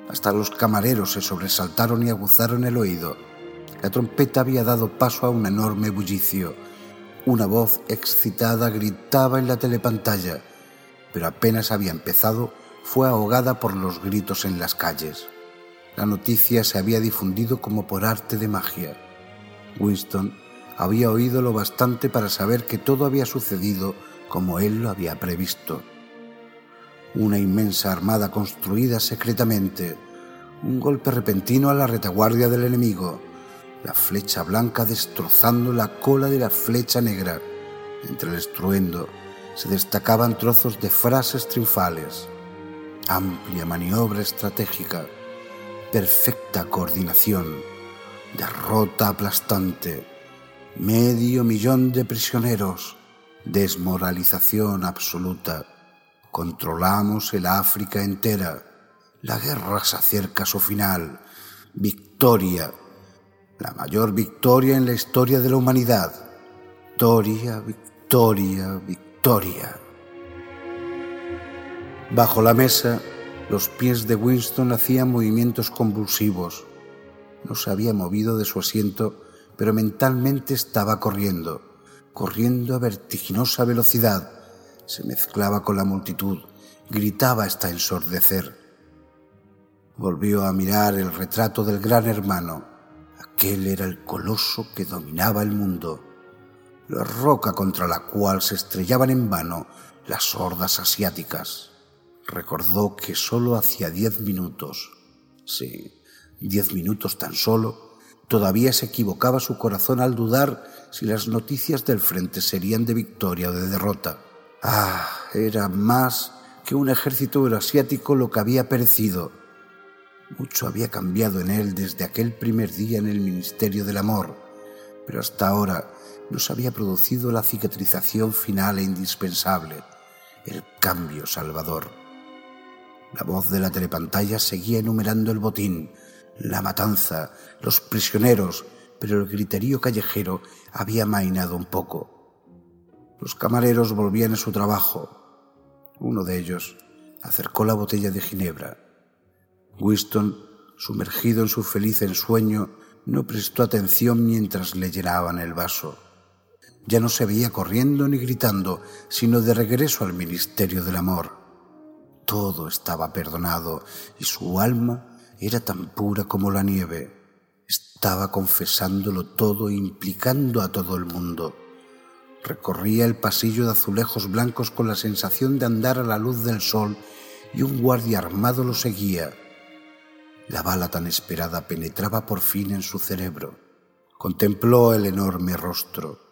Hasta los camareros se sobresaltaron y aguzaron el oído. la trompeta había dado paso a un enorme bullicio. Una voz excitada gritaba en la telepantalla, pero apenas había empezado, fue ahogada por los gritos en las calles. La noticia se había difundido como por arte de magia. Winston había oído lo bastante para saber que todo había sucedido como él lo había previsto. Una inmensa armada construida secretamente, un golpe repentino a la retaguardia del enemigo, la flecha blanca destrozando la cola de la flecha negra. Entre el estruendo se destacaban trozos de frases triunfales, amplia maniobra estratégica, perfecta coordinación, derrota aplastante, medio millón de prisioneros, desmoralización absoluta. Controlamos el África entera. La guerra se acerca a su final. Victoria. La mayor victoria en la historia de la humanidad. Victoria, victoria, victoria. Bajo la mesa, los pies de Winston hacían movimientos convulsivos. No se había movido de su asiento pero mentalmente estaba corriendo, corriendo a vertiginosa velocidad. Se mezclaba con la multitud, gritaba hasta ensordecer. Volvió a mirar el retrato del gran hermano. Aquel era el coloso que dominaba el mundo, la roca contra la cual se estrellaban en vano las hordas asiáticas. Recordó que sólo hacía diez minutos, sí, diez minutos tan solo, Todavía se equivocaba su corazón al dudar si las noticias del frente serían de victoria o de derrota. Ah, era más que un ejército euroasiático lo que había perecido. Mucho había cambiado en él desde aquel primer día en el Ministerio del Amor, pero hasta ahora no se había producido la cicatrización final e indispensable, el cambio salvador. La voz de la telepantalla seguía enumerando el botín, la matanza, los prisioneros, pero el griterío callejero había mainado un poco. Los camareros volvían a su trabajo. Uno de ellos acercó la botella de ginebra. Winston, sumergido en su feliz ensueño, no prestó atención mientras le llenaban el vaso. Ya no se veía corriendo ni gritando, sino de regreso al ministerio del amor. Todo estaba perdonado y su alma era tan pura como la nieve. Estaba confesándolo todo, implicando a todo el mundo. Recorría el pasillo de azulejos blancos con la sensación de andar a la luz del sol y un guardia armado lo seguía. La bala tan esperada penetraba por fin en su cerebro. Contempló el enorme rostro.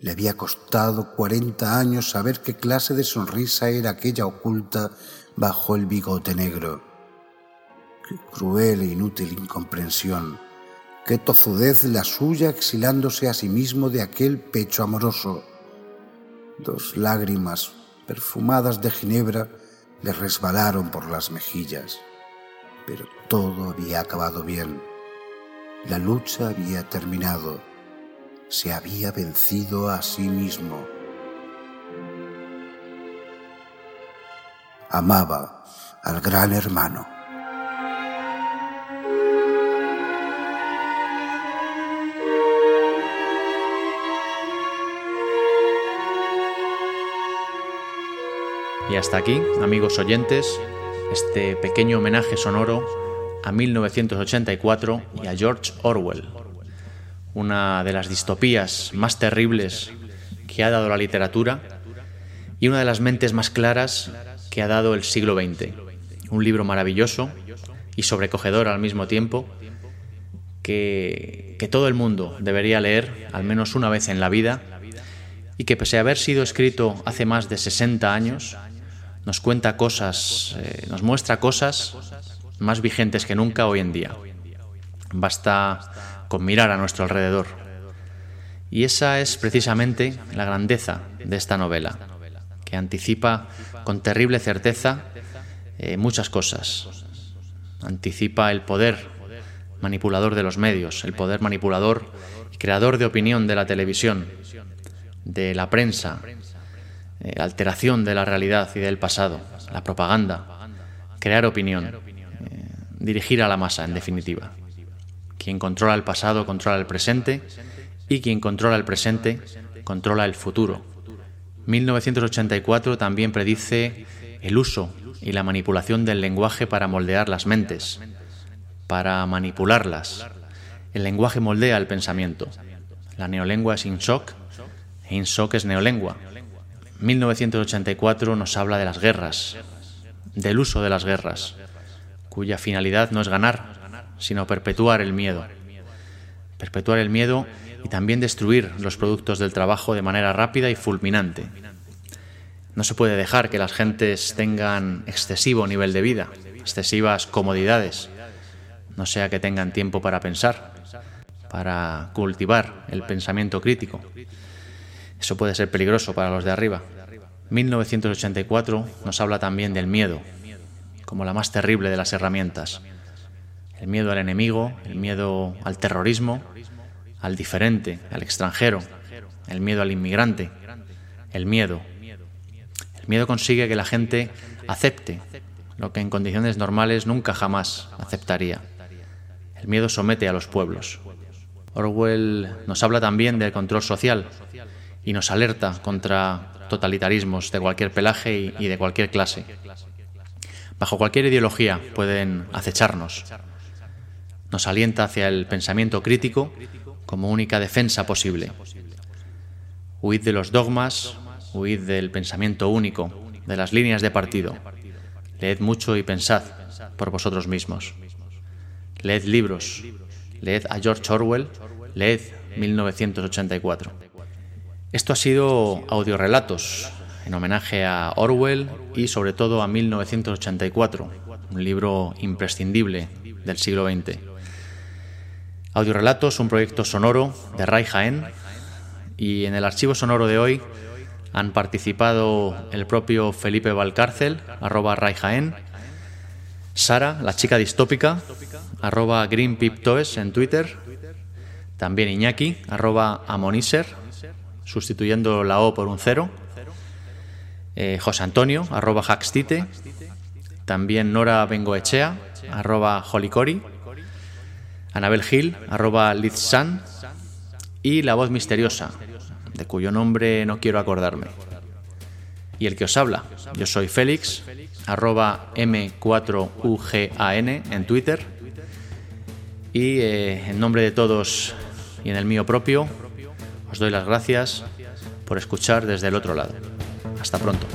Le había costado cuarenta años saber qué clase de sonrisa era aquella oculta bajo el bigote negro. Qué cruel e inútil incomprensión. Qué tozudez la suya exilándose a sí mismo de aquel pecho amoroso. Dos lágrimas perfumadas de ginebra le resbalaron por las mejillas. Pero todo había acabado bien. La lucha había terminado. Se había vencido a sí mismo. Amaba al gran hermano. Y hasta aquí, amigos oyentes, este pequeño homenaje sonoro a 1984 y a George Orwell, una de las distopías más terribles que ha dado la literatura y una de las mentes más claras que ha dado el siglo XX. Un libro maravilloso y sobrecogedor al mismo tiempo que, todo el mundo debería leer al menos una vez en la vida y que pese a haber sido escrito hace más de 60 años, nos cuenta cosas, eh, nos muestra cosas más vigentes que nunca hoy en día. Basta mirar a nuestro alrededor. Y esa es precisamente la grandeza de esta novela, que anticipa con terrible certeza eh, muchas cosas. Anticipa el poder manipulador de los medios, el poder manipulador y creador de opinión de la televisión, de la prensa, eh, alteración de la realidad y del pasado, la propaganda, crear opinión, eh, dirigir a la masa, en definitiva. Quien controla el pasado controla el presente y quien controla el presente controla el futuro. 1984 también predice el uso y la manipulación del lenguaje para moldear las mentes, para manipularlas. El lenguaje moldea el pensamiento. La neolengua es INSOC e INSOC es neolengua. 1984 nos habla de las guerras, del uso de las guerras, cuya finalidad no es ganar, sino perpetuar el miedo. Perpetuar el miedo y también destruir los productos del trabajo de manera rápida y fulminante. No se puede dejar que las gentes tengan excesivo nivel de vida, excesivas comodidades, no sea que tengan tiempo para pensar, para cultivar el pensamiento crítico. Eso puede ser peligroso para los de arriba. 1984 nos habla también del miedo, como la más terrible de las herramientas. El miedo al enemigo, el miedo al terrorismo, al diferente, al extranjero, el miedo al inmigrante, el miedo. El miedo consigue que la gente acepte lo que en condiciones normales nunca jamás aceptaría. El miedo somete a los pueblos. Orwell nos habla también del control social y nos alerta contra totalitarismos de cualquier pelaje y de cualquier clase. Bajo cualquier ideología pueden acecharnos. Nos alienta hacia el pensamiento crítico como única defensa posible. Huid de los dogmas, huid del pensamiento único, de las líneas de partido. Leed mucho y pensad por vosotros mismos. Leed libros, leed a George Orwell, leed 1984. Esto ha sido Audiorelatos, en homenaje a Orwell y sobre todo a 1984, un libro imprescindible del siglo XX. Audiorelatos, un proyecto sonoro de Ray Jaén. Y en el archivo sonoro de hoy han participado el propio Felipe Valcárcel, arroba Ray Jaén, Sara, la chica distópica, arroba GreenPipToes en Twitter, también Iñaki, arroba Amoniser, sustituyendo la O por un cero, eh, José Antonio, arroba Haxtite, también Nora Bengoechea, arroba Holicori, Anabel Gil, arroba Lizsan, y La Voz Misteriosa, de cuyo nombre no quiero acordarme. Y el que os habla, yo soy Félix, arroba M4UGAN en Twitter, y eh, en nombre de todos y en el mío propio, os doy las gracias por escuchar desde el otro lado. Hasta pronto.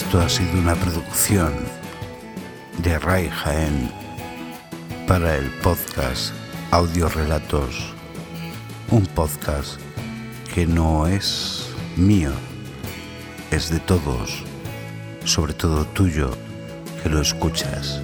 Esto ha sido una producción de Ray Jaén para el podcast Audio Relatos, un podcast que no es mío, es de todos, sobre todo tuyo que lo escuchas.